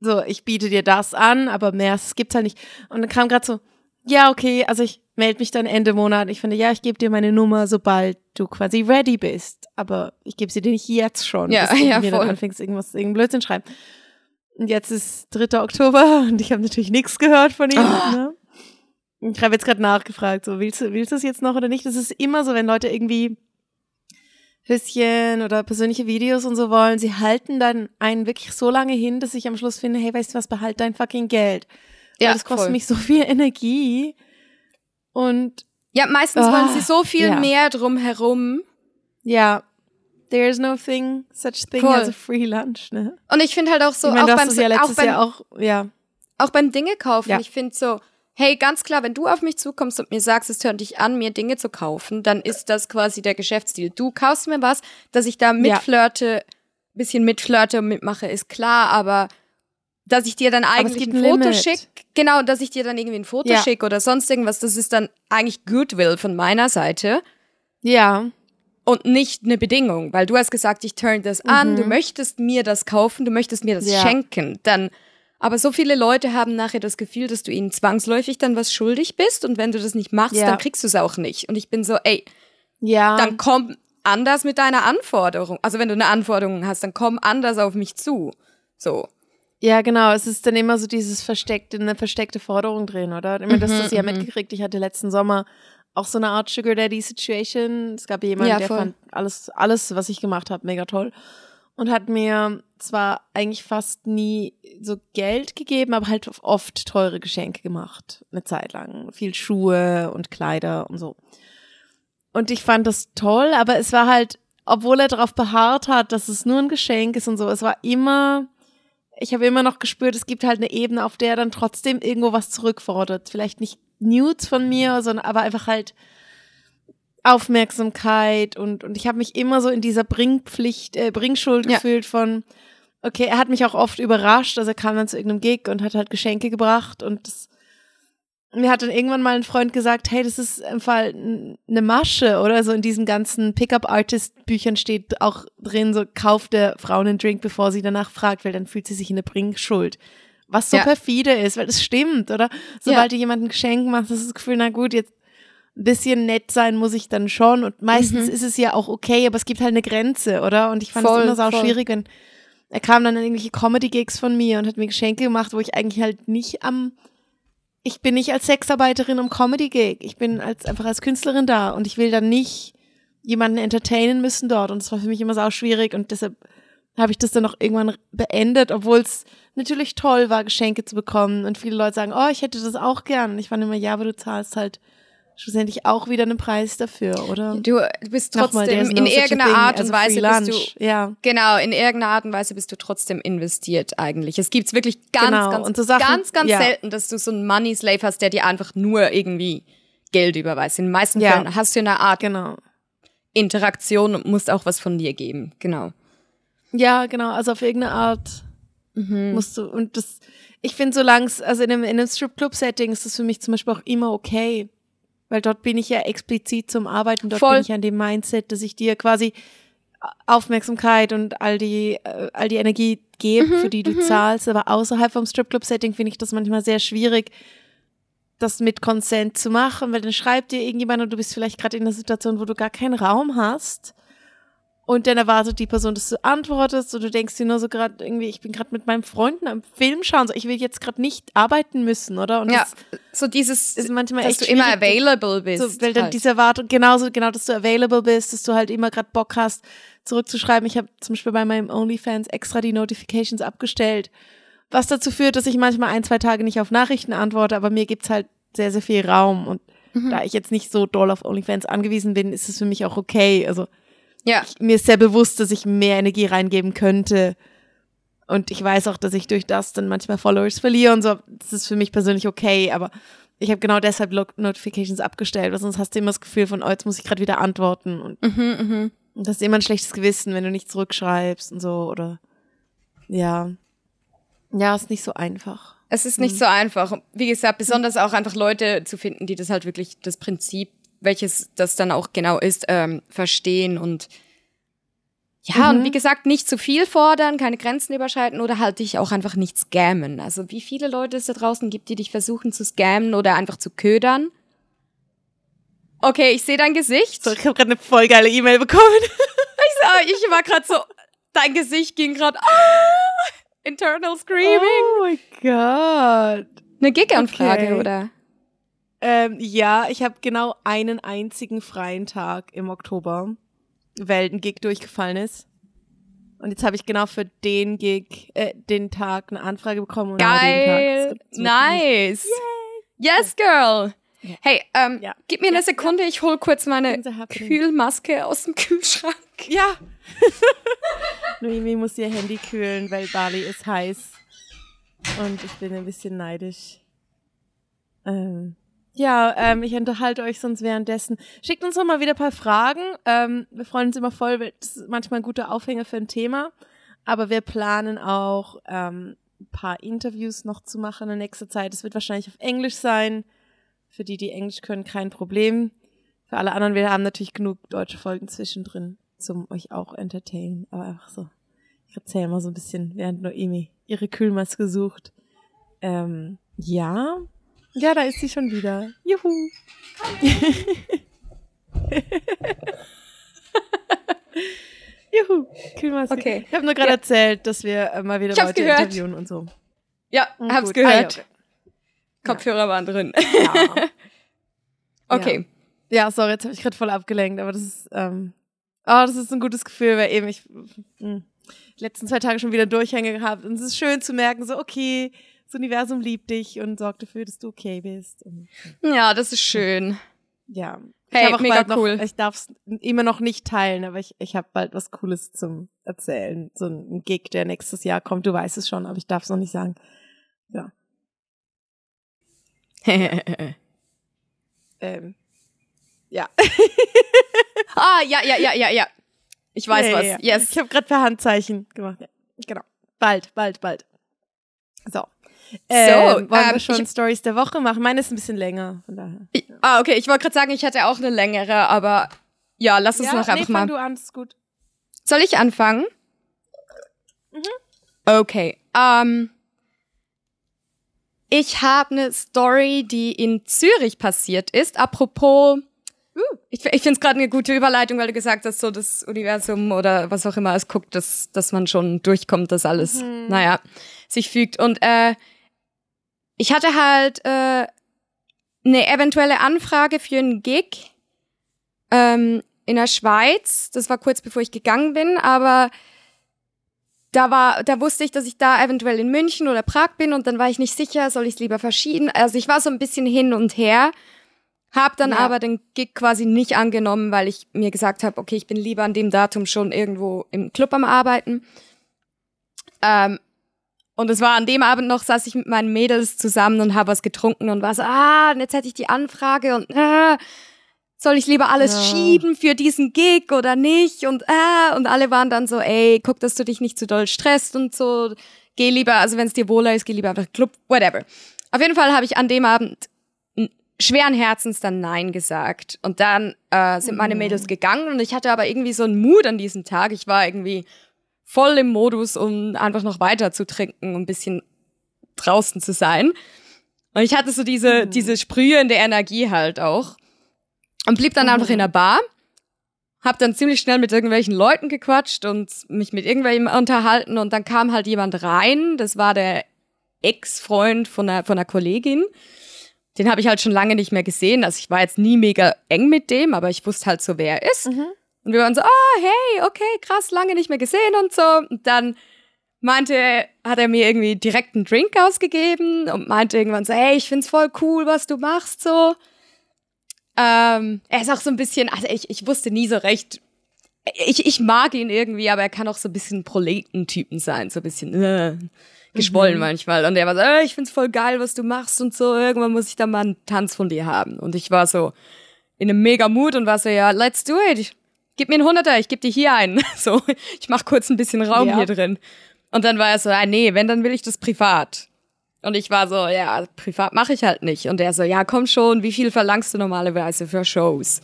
so, ich biete dir das an, aber mehr es gibt's halt nicht. Und dann kam gerade so, ja, okay, also ich melde mich dann Ende Monat. Ich finde, ja, ich gebe dir meine Nummer, sobald du quasi ready bist. Aber ich gebe sie dir nicht jetzt schon, Ja, bis du ja, mir voll. dann anfängst, irgendwas, irgendeinen Blödsinn schreiben. Und jetzt ist 3. Oktober und ich habe natürlich nichts gehört von ihm. Ah. Ne? Ich habe jetzt gerade nachgefragt, so willst du, willst du es jetzt noch oder nicht? Das ist immer so, wenn Leute irgendwie Höschen oder persönliche Videos und so wollen, sie halten dann einen wirklich so lange hin, dass ich am Schluss finde, hey, weißt du was, behalt dein fucking Geld. Weil Ja, das kostet voll. mich so viel Energie. Und Ja, meistens Ah, wollen sie so viel ja. mehr drum herum. ja, there is no thing, such thing Voll. as a free lunch, ne? Und ich finde halt auch so, ich meine, auch, beim, ja auch, beim, Jahr auch, ja. auch beim Dinge kaufen. Ja. Ich finde so, hey, ganz klar, wenn du auf mich zukommst und mir sagst, es hört dich an, mir Dinge zu kaufen, dann ist das quasi der Geschäftsdeal. Du kaufst mir was, dass ich da mitflirte, bisschen mitflirte und mitmache, ist klar, aber dass ich dir dann eigentlich ein ein Foto schicke, genau, dass ich dir dann irgendwie ein Foto Ja. schicke oder sonst irgendwas, das ist dann eigentlich Goodwill von meiner Seite. Ja, und nicht eine Bedingung, weil du hast gesagt, ich turn das an, du möchtest mir das kaufen, du möchtest mir das Mhm. Ja. schenken, dann aber so viele Leute haben nachher das Gefühl, dass du ihnen zwangsläufig dann was schuldig bist und wenn du das nicht machst, Ja. dann kriegst du es auch nicht. Und ich bin so, ey, ja. dann komm anders mit deiner Anforderung. Also wenn du eine Anforderung hast, dann komm anders auf mich zu. So. Ja, genau. Es ist dann immer so dieses versteckte, eine versteckte Forderung drin, oder? Meine, das hast du ja mhm. mitgekriegt. Ich hatte letzten Sommer auch so eine Art Sugar Daddy Situation. Es gab jemanden, Ja, der fand alles, alles, was ich gemacht habe, mega toll. Und hat mir zwar eigentlich fast nie so Geld gegeben, aber halt oft teure Geschenke gemacht. Eine Zeit lang. Viel Schuhe und Kleider und so. Und ich fand das toll, aber es war halt, obwohl er darauf beharrt hat, dass es nur ein Geschenk ist und so, es war immer, ich habe immer noch gespürt, es gibt halt eine Ebene, auf der er dann trotzdem irgendwo was zurückfordert. Vielleicht nicht Nudes von mir, sondern aber einfach halt Aufmerksamkeit und, und ich habe mich immer so in dieser Bringpflicht, äh, Bringschuld Ja. gefühlt von, okay, er hat mich auch oft überrascht, also er kam dann zu irgendeinem Gig und hat halt Geschenke gebracht und das, mir hat dann irgendwann mal ein Freund gesagt, hey, das ist im Fall eine Masche, oder? So in diesen ganzen Pickup-Artist-Büchern steht auch drin, so kauft der Frau einen Drink, bevor sie danach fragt, weil dann fühlt sie sich in der Bringschuld. Was so Ja. perfide ist, weil es stimmt, oder? Sobald dir jemand ein Geschenk macht, hast du das Gefühl, na gut, jetzt ein bisschen nett sein muss ich dann schon. Und meistens ist es ja auch okay, aber es gibt halt eine Grenze, oder? Und ich fand es immer voll. schwierig, wenn er kam dann an irgendwelche Comedy-Gigs von mir und hat mir Geschenke gemacht, wo ich eigentlich halt nicht am ich bin nicht als Sexarbeiterin am Comedy-Gig. Ich bin als, einfach als Künstlerin da und ich will dann nicht jemanden entertainen müssen dort. Und das war für mich immer sau schwierig und deshalb habe ich das dann auch irgendwann beendet, obwohl es natürlich toll war, Geschenke zu bekommen. Und viele Leute sagen, oh, ich hätte das auch gern. Und ich fand immer, ja, aber du zahlst halt schlussendlich auch wieder einen Preis dafür, oder? Du bist trotzdem in irgendeiner Art und Weise bist du ja. genau in irgendeiner Art und Weise bist du trotzdem investiert eigentlich. Es gibt's wirklich ganz Genau, ganz und so Sachen- ganz ganz ja. selten, dass du so einen Money Slave hast, der dir einfach nur irgendwie Geld überweist. In den meisten Ja. Fällen hast du eine Art Genau. Interaktion und musst auch was von dir geben. Genau. Ja, genau, also auf irgendeine Art Mhm. musst du, und das, ich finde, solange es, also in einem, in einem Stripclub-Setting ist das für mich zum Beispiel auch immer okay. Weil dort bin ich ja explizit zum Arbeiten, dort Voll. bin ich an dem Mindset, dass ich dir quasi Aufmerksamkeit und all die, äh, all die Energie gebe, Mhm, für die du zahlst. Aber außerhalb vom Stripclub-Setting finde ich das manchmal sehr schwierig, das mit Consent zu machen, weil dann schreibt dir irgendjemand und du bist vielleicht gerade in einer Situation, wo du gar keinen Raum hast. Und dann erwartet die Person, dass du antwortest und du denkst dir nur so gerade irgendwie, ich bin gerade mit meinen Freunden am Film schauen, so ich will jetzt gerade nicht arbeiten müssen, oder? Und Ja, so dieses, ist manchmal dass echt du immer available bist. so, weil dann halt. diese Erwartung, genauso, genau, dass du available bist, dass du halt immer gerade Bock hast, zurückzuschreiben. Ich habe zum Beispiel bei meinem OnlyFans extra die Notifications abgestellt, was dazu führt, dass ich manchmal ein, zwei Tage nicht auf Nachrichten antworte, aber mir gibt's halt sehr, sehr viel Raum und Mhm. da ich jetzt nicht so doll auf OnlyFans angewiesen bin, ist es für mich auch okay. Also ja, mir ist sehr bewusst, dass ich mehr Energie reingeben könnte. Und ich weiß auch, dass ich durch das dann manchmal Followers verliere und so. Das ist für mich persönlich okay, aber ich habe genau deshalb Notifications abgestellt, weil sonst hast du immer das Gefühl von, oh, jetzt muss ich gerade wieder antworten. Und, Mhm, und das ist immer ein schlechtes Gewissen, wenn du nicht zurückschreibst und so. Oder ja. Ja, ist nicht so einfach. Es ist nicht so einfach. Wie gesagt, besonders auch einfach Leute zu finden, die das halt wirklich das Prinzip, welches das dann auch genau ist, ähm, verstehen und ja, und wie gesagt, nicht zu viel fordern, keine Grenzen überschreiten oder halt dich auch einfach nicht scammen. Also wie viele Leute es da draußen gibt, die dich versuchen zu scammen oder einfach zu ködern. Okay, ich sehe dein Gesicht. So, ich habe gerade eine voll geile E-Mail bekommen. Ich, ich war gerade so, dein Gesicht ging gerade ah, internal screaming. Oh mein Gott. Eine Gig-Anfrage, Okay. oder? Ähm, ja, ich habe genau einen einzigen freien Tag im Oktober, weil ein Gig durchgefallen ist. Und jetzt habe ich genau für den Gig, äh, den Tag eine Anfrage bekommen. Und genau den Geil. Nice. Yes, girl. Hey, ähm, Ja. gib mir eine Sekunde, ich hol kurz meine. Kühlmaske aus dem Kühlschrank. Ja. Noemi muss ihr Handy kühlen, weil Bali ist heiß. Und ich bin ein bisschen neidisch. Ähm, ja, ähm, ich unterhalte euch sonst währenddessen. Schickt uns doch mal wieder ein paar Fragen. Ähm, wir freuen uns immer voll, weil das ist manchmal ein guter Aufhänger für ein Thema. Aber wir planen auch ähm, ein paar Interviews noch zu machen in nächster Zeit. Es wird wahrscheinlich auf Englisch sein. Für die, die Englisch können, kein Problem. Für alle anderen, wir haben natürlich genug deutsche Folgen zwischendrin, zum euch auch entertainen. Aber einfach so. Ich erzähle mal so ein bisschen, während Noemi ihre Kühlmaske sucht. Ähm, ja. Ja, da ist sie schon wieder. Juhu. Juhu, Kühlmaske. Okay. Ich habe nur gerade Ja. erzählt, dass wir äh, mal wieder Leute gehört. interviewen und so. Ja, Und hab's gut. gehört. Ah, Kopfhörer waren drin. ja, okay. ja. Ja, sorry, jetzt habe ich gerade voll abgelenkt, aber das ist, ähm, oh, das ist ein gutes Gefühl, weil eben ich mh, die letzten zwei Tage schon wieder Durchhänge gehabt und es ist schön zu merken, so okay, das Universum liebt dich und sorgt dafür, dass du okay bist. Und, Ja, das ist schön. ja. Hey, ich auch mega noch, cool. Ich darf es immer noch nicht teilen, aber ich, ich habe bald was Cooles zum Erzählen. So ein Gig, der nächstes Jahr kommt. Du weißt es schon, aber ich darf es noch nicht sagen. Ja. Ähm, ja. ah, ja, ja, ja, ja, ja. Ich weiß Ja, was. ja, ja. Yes. Ich habe gerade per Handzeichen gemacht. Genau. Bald, bald, bald. So. Ähm, wollen wir ähm, schon ich- Stories der Woche machen? Meine ist ein bisschen länger, von daher. Ich, ah, okay. Ich wollte gerade sagen, ich hatte auch eine längere, aber ja, lass uns noch nee, einfach mal. du an, ist gut. Soll ich anfangen? Mhm. Okay. Ähm, ich habe eine Story, die in Zürich passiert ist. Apropos, Uh. ich, ich finde es gerade eine gute Überleitung, weil du gesagt hast, so das Universum oder was auch immer es guckt, dass, dass man schon durchkommt, dass alles, Mhm. naja, sich fügt. Und äh, ich hatte halt äh, eine eventuelle Anfrage für einen Gig ähm, in der Schweiz. Das war kurz bevor ich gegangen bin, aber da war, da wusste ich, dass ich da eventuell in München oder Prag bin und dann war ich nicht sicher, soll ich es lieber verschieben. Also ich war so ein bisschen hin und her, hab dann Ja. aber den Gig quasi nicht angenommen, weil ich mir gesagt habe, okay, ich bin lieber an dem Datum schon irgendwo im Club am Arbeiten. Ähm, und es war an dem Abend noch, saß ich mit meinen Mädels zusammen und habe was getrunken und war so, ah, und jetzt hätte ich die Anfrage und ah, soll ich lieber alles Ja. schieben für diesen Gig oder nicht? Und ah, und alle waren dann so, ey, guck, dass du dich nicht zu doll stresst und so. Geh lieber, also wenn es dir wohler ist, geh lieber einfach Club, whatever. Auf jeden Fall habe ich an dem Abend schweren Herzens dann Nein gesagt. Und dann äh, sind meine Mädels gegangen und ich hatte aber irgendwie so einen Mut an diesem Tag. Ich war irgendwie voll im Modus, um einfach noch weiter zu trinken und ein bisschen draußen zu sein. Und ich hatte so diese, diese sprühende Energie halt auch. Und blieb dann einfach in der Bar. Hab dann ziemlich schnell mit irgendwelchen Leuten gequatscht und mich mit irgendwelchen unterhalten. Und dann kam halt jemand rein. Das war der Ex-Freund von einer, von einer Kollegin. Den habe ich halt schon lange nicht mehr gesehen. Also ich war jetzt nie mega eng mit dem, aber ich wusste halt so, wer er ist. Und wir waren so, ah, hey, okay, krass, lange nicht mehr gesehen und so. Und dann meinte, hat er mir irgendwie direkt einen Drink ausgegeben und meinte irgendwann so, hey, ich find's voll cool, was du machst, so. Ähm, er ist auch so ein bisschen, also ich, ich wusste nie so recht, ich, ich mag ihn irgendwie, aber er kann auch so ein bisschen Proletentypen sein, so ein bisschen äh, geschwollen manchmal. Und er war so, äh, ich find's voll geil, was du machst und so, irgendwann muss ich da mal einen Tanz von dir haben. Und ich war so in einem mega Mut und war so, ja, let's do it. Gib mir einen Hunderter, ich geb dir hier einen. So, ich mach kurz ein bisschen Raum Ja. hier drin. Und dann war er so, ah, nee, wenn, dann will ich das privat. Und ich war so, ja, privat mache ich halt nicht. Und er so, ja, komm schon, wie viel verlangst du normalerweise für Shows?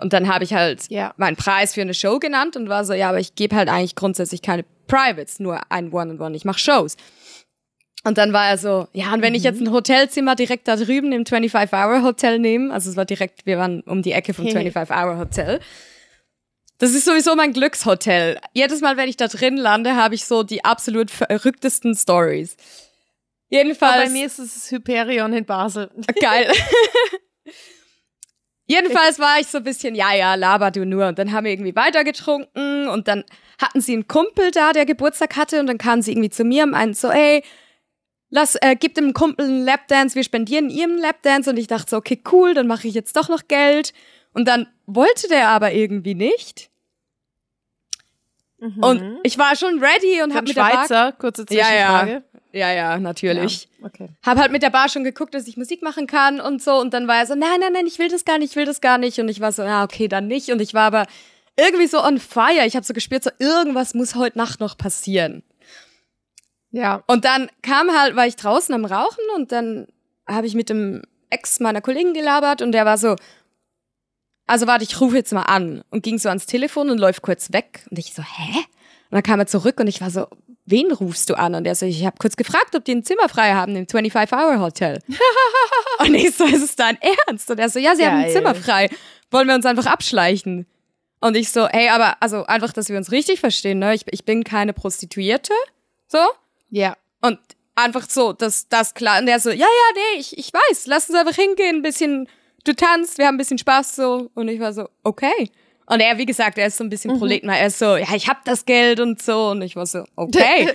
Und dann habe ich halt Ja. meinen Preis für eine Show genannt und war so, ja, aber ich gebe halt eigentlich grundsätzlich keine Privates, nur ein One-on-One, ich mache Shows. Und dann war er so, ja, und wenn ich jetzt ein Hotelzimmer direkt da drüben im 25-Hour-Hotel nehme, also es war direkt, wir waren um die Ecke vom 25-Hour-Hotel, das ist sowieso mein Glückshotel. Jedes Mal, wenn ich da drin lande, habe ich so die absolut verrücktesten Stories. Jedenfalls. Bei mir ist es das Hyperion in Basel. Geil. Jedenfalls war ich so ein bisschen, ja, ja, laber du nur. Und dann haben wir irgendwie weitergetrunken und dann hatten sie einen Kumpel da, der Geburtstag hatte und dann kamen sie irgendwie zu mir und meinten so, ey, lass, äh, gib dem Kumpel einen Lapdance, wir spendieren ihm einen Lapdance und ich dachte so, okay, cool, dann mache ich jetzt doch noch Geld. Und dann wollte der aber irgendwie nicht. Und ich war schon ready und Von hab mit der Bar Schweizer, kurze Ja, ja. Zwischenfrage. ja, ja, natürlich. Ja, okay. Hab halt mit der Bar schon geguckt, dass ich Musik machen kann und so. Und dann war er so, nein, nein, nein, ich will das gar nicht, ich will das gar nicht. Und ich war so, ja, okay, dann nicht. Und ich war aber irgendwie so on fire. Ich habe so gespürt, so irgendwas muss heute Nacht noch passieren. Ja. Und dann kam halt, war ich draußen am Rauchen und dann habe ich mit dem Ex meiner Kollegen gelabert und der war so, also warte, ich rufe jetzt mal an und ging so ans Telefon und läuft kurz weg und ich so, hä? Und dann kam er zurück und ich war so, wen rufst du an? Und er so, ich habe kurz gefragt, ob die ein Zimmer frei haben im 25-Hour-Hotel. und ich so, ist es dein Ernst? Und er so, ja, sie haben ein Geil. Zimmer frei. Wollen wir uns einfach abschleichen? Und ich so, hey, aber also einfach, dass wir uns richtig verstehen, ne? Ich, ich bin keine Prostituierte, so. Ja. Und einfach so, dass das klar. Und der so, ja, ja, nee, ich, ich weiß, lass uns einfach hingehen, ein bisschen, du tanzt, wir haben ein bisschen Spaß so. Und ich war so, okay. Und er, wie gesagt, er ist so ein bisschen Proleten, er ist so, ja, ich hab das Geld und so. Und ich war so, okay.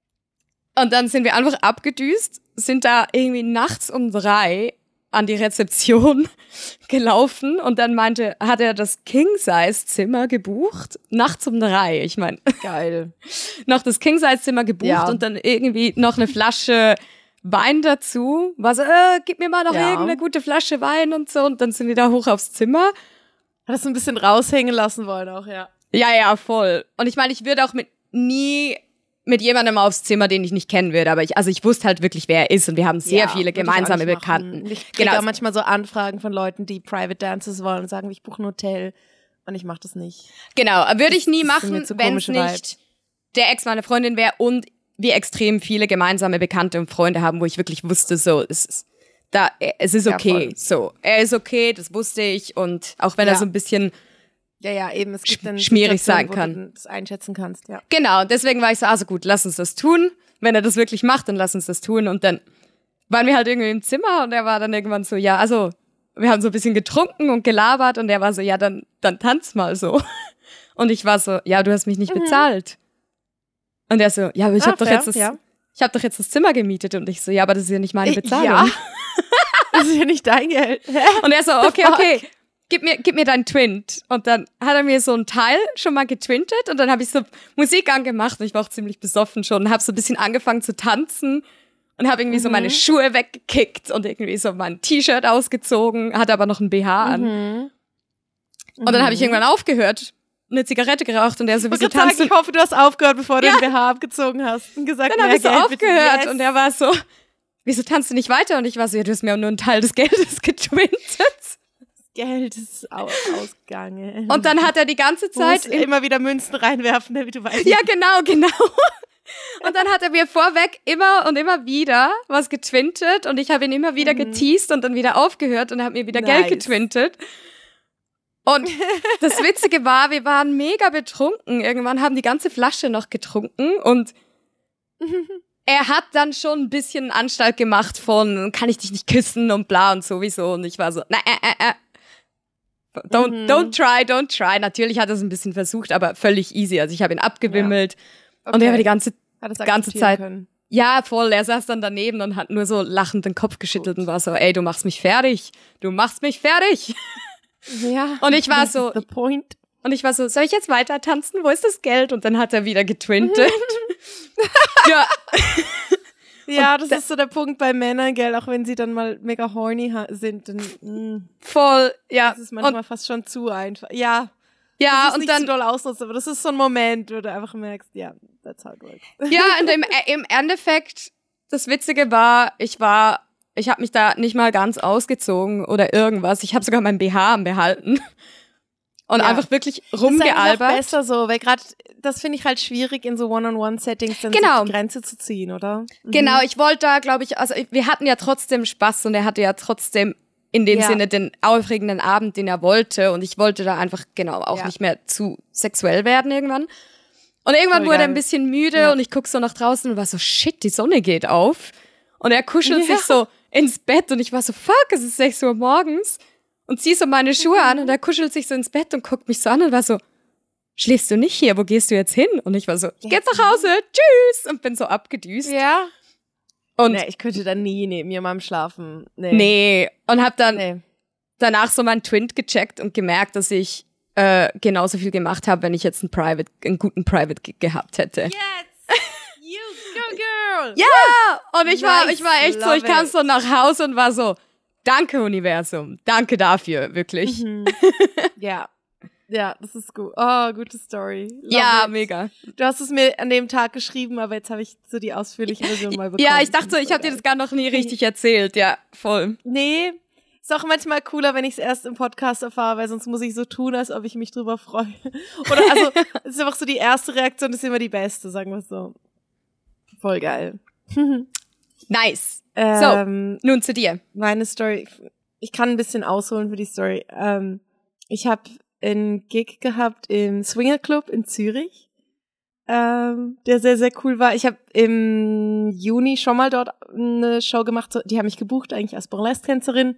und dann sind wir einfach abgedüst, sind da irgendwie nachts um drei an die Rezeption gelaufen und dann meinte, hat er das King-Size-Zimmer gebucht, nachts um drei. Ich meine, Geil. noch das King-Size-Zimmer gebucht Ja. und dann irgendwie noch eine Flasche Wein dazu. War so, äh, gib mir mal noch Ja. irgendeine gute Flasche Wein und so. Und dann sind wir da hoch aufs Zimmer. Hat das ein bisschen raushängen lassen wollen auch, ja. Ja, ja, voll. Und ich meine, ich würde auch mit nie mit jemandem aufs Zimmer, den ich nicht kennen würde. Aber ich, also ich wusste halt wirklich, wer er ist. Und wir haben sehr ja, viele gemeinsame nicht machen. Bekannten. Ich kriege Genau. auch manchmal so Anfragen von Leuten, die Private Dances wollen und sagen, ich buche ein Hotel. Und ich mache das nicht. Genau, würde ich nie machen, wenn es nicht der Ex meiner Freundin wäre und wir extrem viele gemeinsame Bekannte und Freunde haben, wo ich wirklich wusste, so, es ist, da, es ist Ja, okay, voll. so, er ist okay, das wusste ich und auch wenn er Ja. so ein bisschen, Ja, ja, eben. Es gibt dann schmierig sein wo kann. Du das einschätzen kannst, ja. genau, deswegen war ich so, also gut, lass uns das tun, wenn er das wirklich macht, dann lass uns das tun und dann waren wir halt irgendwie im Zimmer und er war dann irgendwann so, ja, also wir haben so ein bisschen getrunken und gelabert und er war so, ja, dann, dann tanz mal so. Und ich war so, ja, du hast mich nicht Mhm. bezahlt. Und er so, ja, aber ich Ah, habe doch jetzt das, ja. ich habe doch jetzt das Zimmer gemietet und ich so, ja, aber das ist ja nicht meine Bezahlung. Ja. Das ist ja nicht dein Geld. Und er so, okay, okay, gib mir, gib mir deinen Twint. Und dann hat er mir so ein Teil schon mal getwintet und dann habe ich so Musik angemacht und ich war auch ziemlich besoffen schon und habe so ein bisschen angefangen zu tanzen und habe irgendwie so meine Schuhe weggekickt und irgendwie so mein T-Shirt ausgezogen, hatte aber noch ein BH an. Mhm. Und dann habe ich irgendwann aufgehört, eine Zigarette geraucht und er so, wollte sagen, tanzt du? ich hoffe, du hast aufgehört, bevor du Ja. den BH abgezogen hast und gesagt, Dann habe ich so Geld, aufgehört Yes. und er war so, wieso tanzt du nicht weiter? Und ich war so, ja, du hast mir nur einen Teil des Geldes getwintet. Geld ist au ausgegangen. Und dann hat er die ganze Du Zeit immer wieder Münzen reinwerfen, damit du weißt. Ja, genau, genau. Und dann hat er mir vorweg immer und immer wieder was getwintet und ich habe ihn immer wieder geteased und dann wieder aufgehört und er hat mir wieder Geld Nice. getwintet. Und das Witzige war, wir waren mega betrunken. Irgendwann haben die ganze Flasche noch getrunken und er hat dann schon ein bisschen Anstalt gemacht von, kann ich dich nicht küssen und bla und sowieso. Und ich war so, na, äh, äh, äh. Don't, Mhm. don't try, don't try. Natürlich hat er es ein bisschen versucht, aber völlig easy. Also ich habe ihn abgewimmelt und er war die ganze, ganze Zeit- Können. ja voll, er saß dann daneben und hat nur so lachend den Kopf geschüttelt und war so, ey, du machst mich fertig. Du machst mich fertig. Ja. Und ich war so- the point. Und ich war so, soll ich jetzt weiter tanzen? Wo ist das Geld? Und dann hat er wieder getwintet. ja, Ja, das da- ist so der Punkt bei Männern, gell, auch wenn sie dann mal mega horny sind, dann mm, voll, ja. das ist manchmal und, fast schon zu einfach. Ja, ja, und dann, zu doll ausnutzen, aber das ist so ein Moment, wo du einfach merkst, ja, that's how it works. Ja, und im, im Endeffekt, das Witzige war, ich war, ich habe mich da nicht mal ganz ausgezogen oder irgendwas. Ich habe sogar mein BH behalten und Ja. einfach wirklich Das ist rumgealbert. besser so, weil gerade das finde ich halt schwierig in so One-on-One-Settings dann Genau. die Grenze zu ziehen, oder? Mhm. Genau, ich wollte da, glaube ich, also wir hatten ja trotzdem Spaß und er hatte ja trotzdem in dem Ja. Sinne den aufregenden Abend, den er wollte und ich wollte da einfach genau auch Ja. nicht mehr zu sexuell werden irgendwann. Und irgendwann Voll wurde er ein bisschen müde und ich guck so nach draußen und war so, shit, die Sonne geht auf. Und er kuschelt sich so ins Bett und ich war so, fuck, es ist 6 Uhr morgens. Und zieh so meine Schuhe an und er kuschelt sich so ins Bett und guckt mich so an und war so, schläfst du nicht hier? Wo gehst du jetzt hin? Und ich war so, ich geh jetzt nach Hause, tschüss. Und bin so abgedüst. Ja. Und nee, ich könnte da nie neben jemandem schlafen. Nee. Nee, und hab dann Nee. danach so meinen Twint gecheckt und gemerkt, dass ich äh, genauso viel gemacht habe, wenn ich jetzt einen Private, einen guten Private gehabt hätte. Yes! Ja, und ich war, Nice, ich war echt so, ich love kam it. so nach Hause und war so, danke Universum, danke dafür, wirklich. Mhm. ja. Ja, das ist gut. Oh, gute Story. Love Ja, it. mega. Du hast es mir an dem Tag geschrieben, aber jetzt habe ich so die ausführliche Version mal bekommen. Ja, ich dachte so, ich habe dir das gar noch nie richtig erzählt. Ja, voll. Nee, ist auch manchmal cooler, wenn ich es erst im Podcast erfahre, weil sonst muss ich so tun, als ob ich mich drüber freue. Oder also, es ist einfach so die erste Reaktion, ist immer die beste, sagen wir es so. Voll geil. Nice. Ähm, Nun zu dir. meine Story, ich kann ein bisschen ausholen für die Story. Ähm, ich habe einen Gig gehabt im Swinger Club in Zürich, ähm, der sehr, sehr cool war. Ich habe im Juni schon mal dort eine Show gemacht. so- Die haben mich gebucht eigentlich als Burlesque-Tänzerin.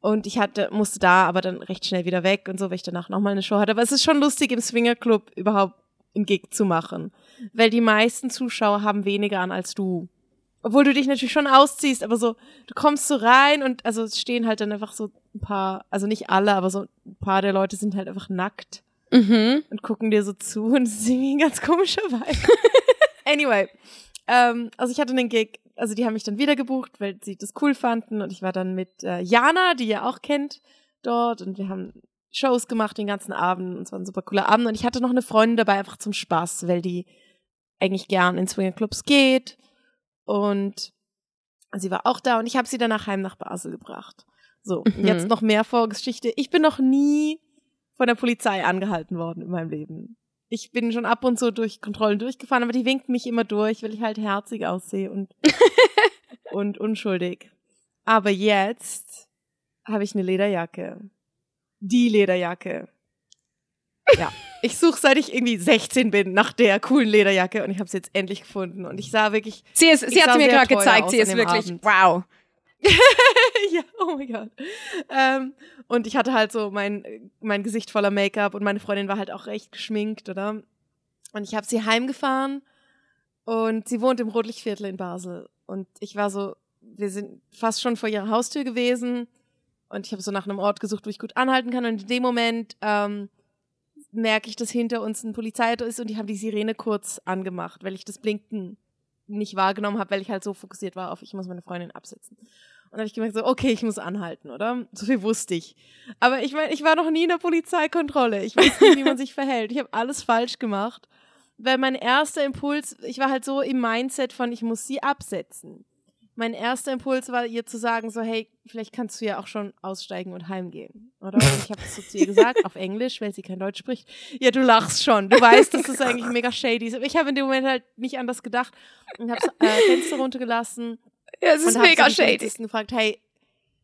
Und ich hatte, musste da aber dann recht schnell wieder weg und so, weil ich danach nochmal eine Show hatte. Aber es ist schon lustig, im Swinger Club überhaupt einen Gig zu machen. Weil die meisten Zuschauer haben weniger an als du. Obwohl du dich natürlich schon ausziehst, aber so, du kommst so rein und also es stehen halt dann einfach so ein paar, also nicht alle, aber so ein paar der Leute sind halt einfach nackt Mhm. und gucken dir so zu und es ist irgendwie ein ganz komischer Vibe. anyway, ähm, also ich hatte einen Gig, also die haben mich dann wieder gebucht, weil sie das cool fanden und ich war dann mit äh, Jana, die ihr auch kennt, dort und wir haben Shows gemacht den ganzen Abend und es war ein super cooler Abend und ich hatte noch eine Freundin dabei einfach zum Spaß, weil die eigentlich gern in Swingerclubs geht und sie war auch da und ich habe sie danach heim nach Basel gebracht. So, Mhm. jetzt noch mehr Vorgeschichte. Ich bin noch nie von der Polizei angehalten worden in meinem Leben. Ich bin schon ab und zu durch Kontrollen durchgefahren, aber die winken mich immer durch, weil ich halt herzig aussehe und, und unschuldig. Aber jetzt habe ich eine Lederjacke. Die Lederjacke. Ja. Ich suche seit ich irgendwie 16 bin nach der coolen Lederjacke und ich habe sie jetzt endlich gefunden und ich sah wirklich. Sie, ist, sie hat sah mir gerade gezeigt, sie ist wirklich, Abend. wow. ja, oh mein Gott. Ähm, und ich hatte halt so mein, mein Gesicht voller Make-up und meine Freundin war halt auch recht geschminkt, oder? Und ich habe sie heimgefahren und sie wohnt im Rotlichtviertel in Basel. Und ich war so, wir sind fast schon vor ihrer Haustür gewesen und ich habe so nach einem Ort gesucht, wo ich gut anhalten kann. Und in dem Moment ähm, merke ich, dass hinter uns ein Polizeiauto ist und die haben die Sirene kurz angemacht, weil ich das Blinken nicht wahrgenommen habe, weil ich halt so fokussiert war auf, ich muss meine Freundin absetzen. Und dann habe ich gemerkt, so, okay, ich muss anhalten, oder? So viel wusste ich. Aber ich meine, ich war noch nie in der Polizeikontrolle. Ich weiß nicht, wie man sich verhält. Ich habe alles falsch gemacht. Weil mein erster Impuls, ich war halt so im Mindset von, ich muss sie absetzen. Mein erster Impuls war, ihr zu sagen, so, hey, vielleicht kannst du ja auch schon aussteigen und heimgehen, oder? Und ich habe das so zu ihr gesagt, auf Englisch, weil sie kein Deutsch spricht. Ja, du lachst schon. Du weißt, dass das eigentlich mega shady ist. Aber ich habe in dem Moment halt nicht anders gedacht und habe äh, Fenster runtergelassen Ja, es ist mega so shady. Gefragt, hey,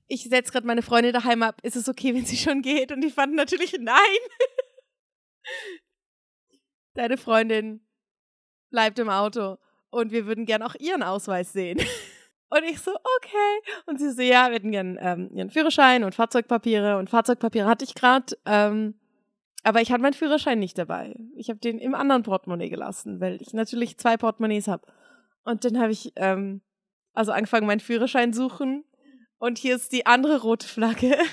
ich setze gerade meine Freundin daheim ab, ist es okay, wenn sie schon geht? Und die fanden natürlich nein. Deine Freundin bleibt im Auto und wir würden gern auch ihren Ausweis sehen. Und ich so, okay. Und sie so, ja, wir hätten gern ähm, ihren Führerschein und Fahrzeugpapiere. Und Fahrzeugpapiere hatte ich gerade. Ähm, aber ich hatte meinen Führerschein nicht dabei. Ich habe den im anderen Portemonnaie gelassen, weil ich natürlich zwei Portemonnaies habe. Und dann habe ich ähm, also angefangen, meinen Führerschein suchen. Und hier ist die andere rote Flagge.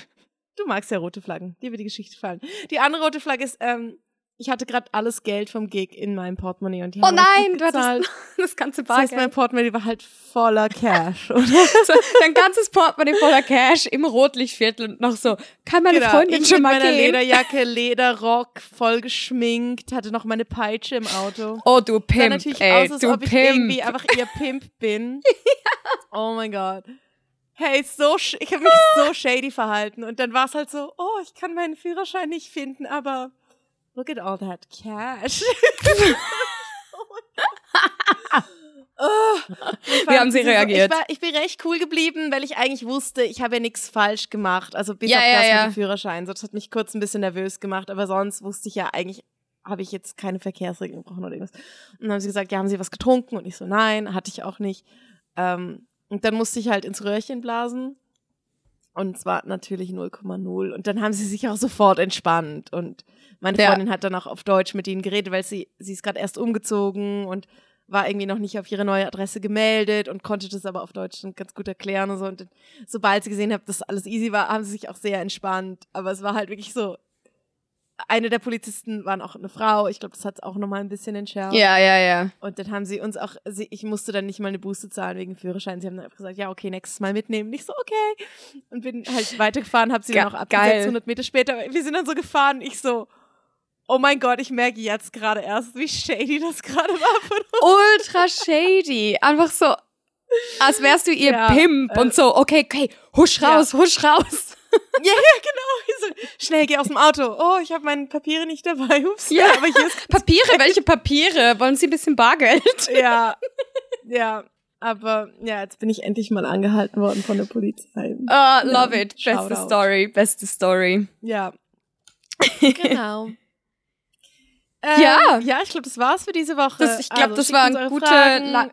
Du magst ja rote Flaggen. Dir wird die Geschichte fallen. Die andere rote Flagge ist, ähm, ich hatte gerade alles Geld vom Gig in meinem Portemonnaie und die Oh haben nein, du hattest das ganze Das heißt, mein Bargeld. Portemonnaie war halt voller Cash. Oder? So, dein ganzes Portemonnaie voller Cash im Rotlichtviertel und noch so, kann meine Freundin Genau, ich schon mit mal meiner gehen? Lederjacke, Lederrock, voll geschminkt, hatte noch meine Peitsche im Auto. Oh, du Sah Pimp, natürlich ey, aus, als du ob ich irgendwie Pimp. einfach ihr Pimp bin. Oh mein Gott. Hey, so ich habe mich so shady verhalten und dann war es halt so, oh, ich kann meinen Führerschein nicht finden, aber look at all that cash. oh, Wie haben sie reagiert? Ich, war, ich bin recht cool geblieben, weil ich eigentlich wusste, ich habe ja nichts falsch gemacht. Also bis Ja, auf ja, das ja. mit dem Führerschein. So, das hat mich kurz ein bisschen nervös gemacht, aber sonst wusste ich ja eigentlich, habe ich jetzt keine Verkehrsregeln gebrochen oder irgendwas. Und dann haben sie gesagt, ja, haben sie was getrunken? Und ich so, nein, hatte ich auch nicht. Ähm, und dann musste ich halt ins Röhrchen blasen. Und es war natürlich 0,0. Und dann haben sie sich auch sofort entspannt. Und meine Ja. Freundin hat dann auch auf Deutsch mit ihnen geredet, weil sie, sie ist gerade erst umgezogen und war irgendwie noch nicht auf ihre neue Adresse gemeldet und konnte das aber auf Deutsch dann ganz gut erklären und so. Und sobald sie gesehen hat, dass alles easy war, haben sie sich auch sehr entspannt. Aber es war halt wirklich so. Eine der Polizisten waren auch eine Frau. Ich glaube, das hat es auch nochmal ein bisschen entschärft. Ja, ja, ja. Und dann haben sie uns auch, sie, ich musste dann nicht mal eine Buße zahlen wegen Führerschein. Sie haben dann einfach gesagt, ja, okay, nächstes Mal mitnehmen. Nicht so, okay. Und bin halt weitergefahren, habe sie Ge- dann auch abgesetzt, geil. 100 Meter später. Wir sind dann so gefahren, ich so, oh mein Gott, ich merke jetzt gerade erst, wie shady das gerade war von uns. Ultra shady. Einfach so, als wärst du ihr Ja, Pimp äh, und so, okay, okay, husch ja. raus, husch raus. Ja, ja, genau. Schnell, geh aus dem Auto. Oh, ich habe meine Papiere nicht dabei. Ups. Ja. aber hier ist Papiere, welche Papiere? Wollen Sie ein bisschen Bargeld? ja, ja. Aber ja, jetzt bin ich endlich mal angehalten worden von der Polizei. Ah, love Ja, it. Beste. Story, beste Story. Ja. Genau. Ähm, Ja. Ja, ich glaube, das war's für diese Woche. Das, ich glaube, Also, das waren eure gute,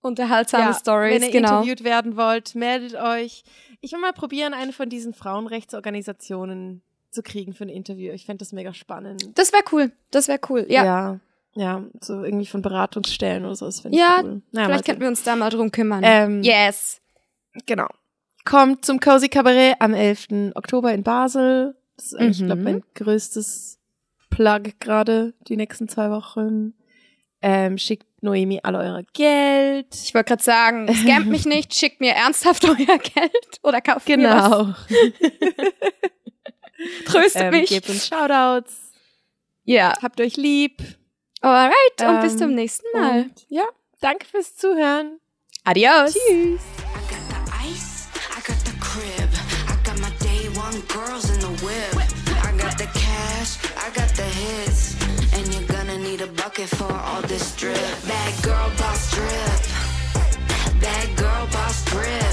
unterhaltsame Ja, Stories, Wenn ihr genau. interviewt werden wollt, meldet euch. Ich will mal probieren, eine von diesen Frauenrechtsorganisationen zu kriegen für ein Interview. Ich fände das mega spannend. Das wäre cool. Das wäre cool. Ja, ja. Ja, so irgendwie von Beratungsstellen oder so. Das finde ich Ja, cool. Naja, mal vielleicht könnten wir uns da mal drum kümmern. Ähm, yes. Genau. Kommt zum Cozy Cabaret am 11. Oktober in Basel. Das ist eigentlich, Mhm. glaube mein größtes Plug gerade die nächsten zwei Wochen. Ähm, schickt Noemi alle euer Geld. Ich wollte gerade sagen, scammt mich nicht, schickt mir ernsthaft euer Geld oder kauft mir was. Genau. Tröstet ähm, mich. gebt uns Shoutouts. Ja. Habt euch lieb. Alright, und bis Ähm, zum nächsten Mal. Und ja, danke fürs Zuhören. Adios. Tschüss. I got the ice, I got the crib, I got my day one girls need for all this drip. Bad girl boss drip, bad girl boss drip.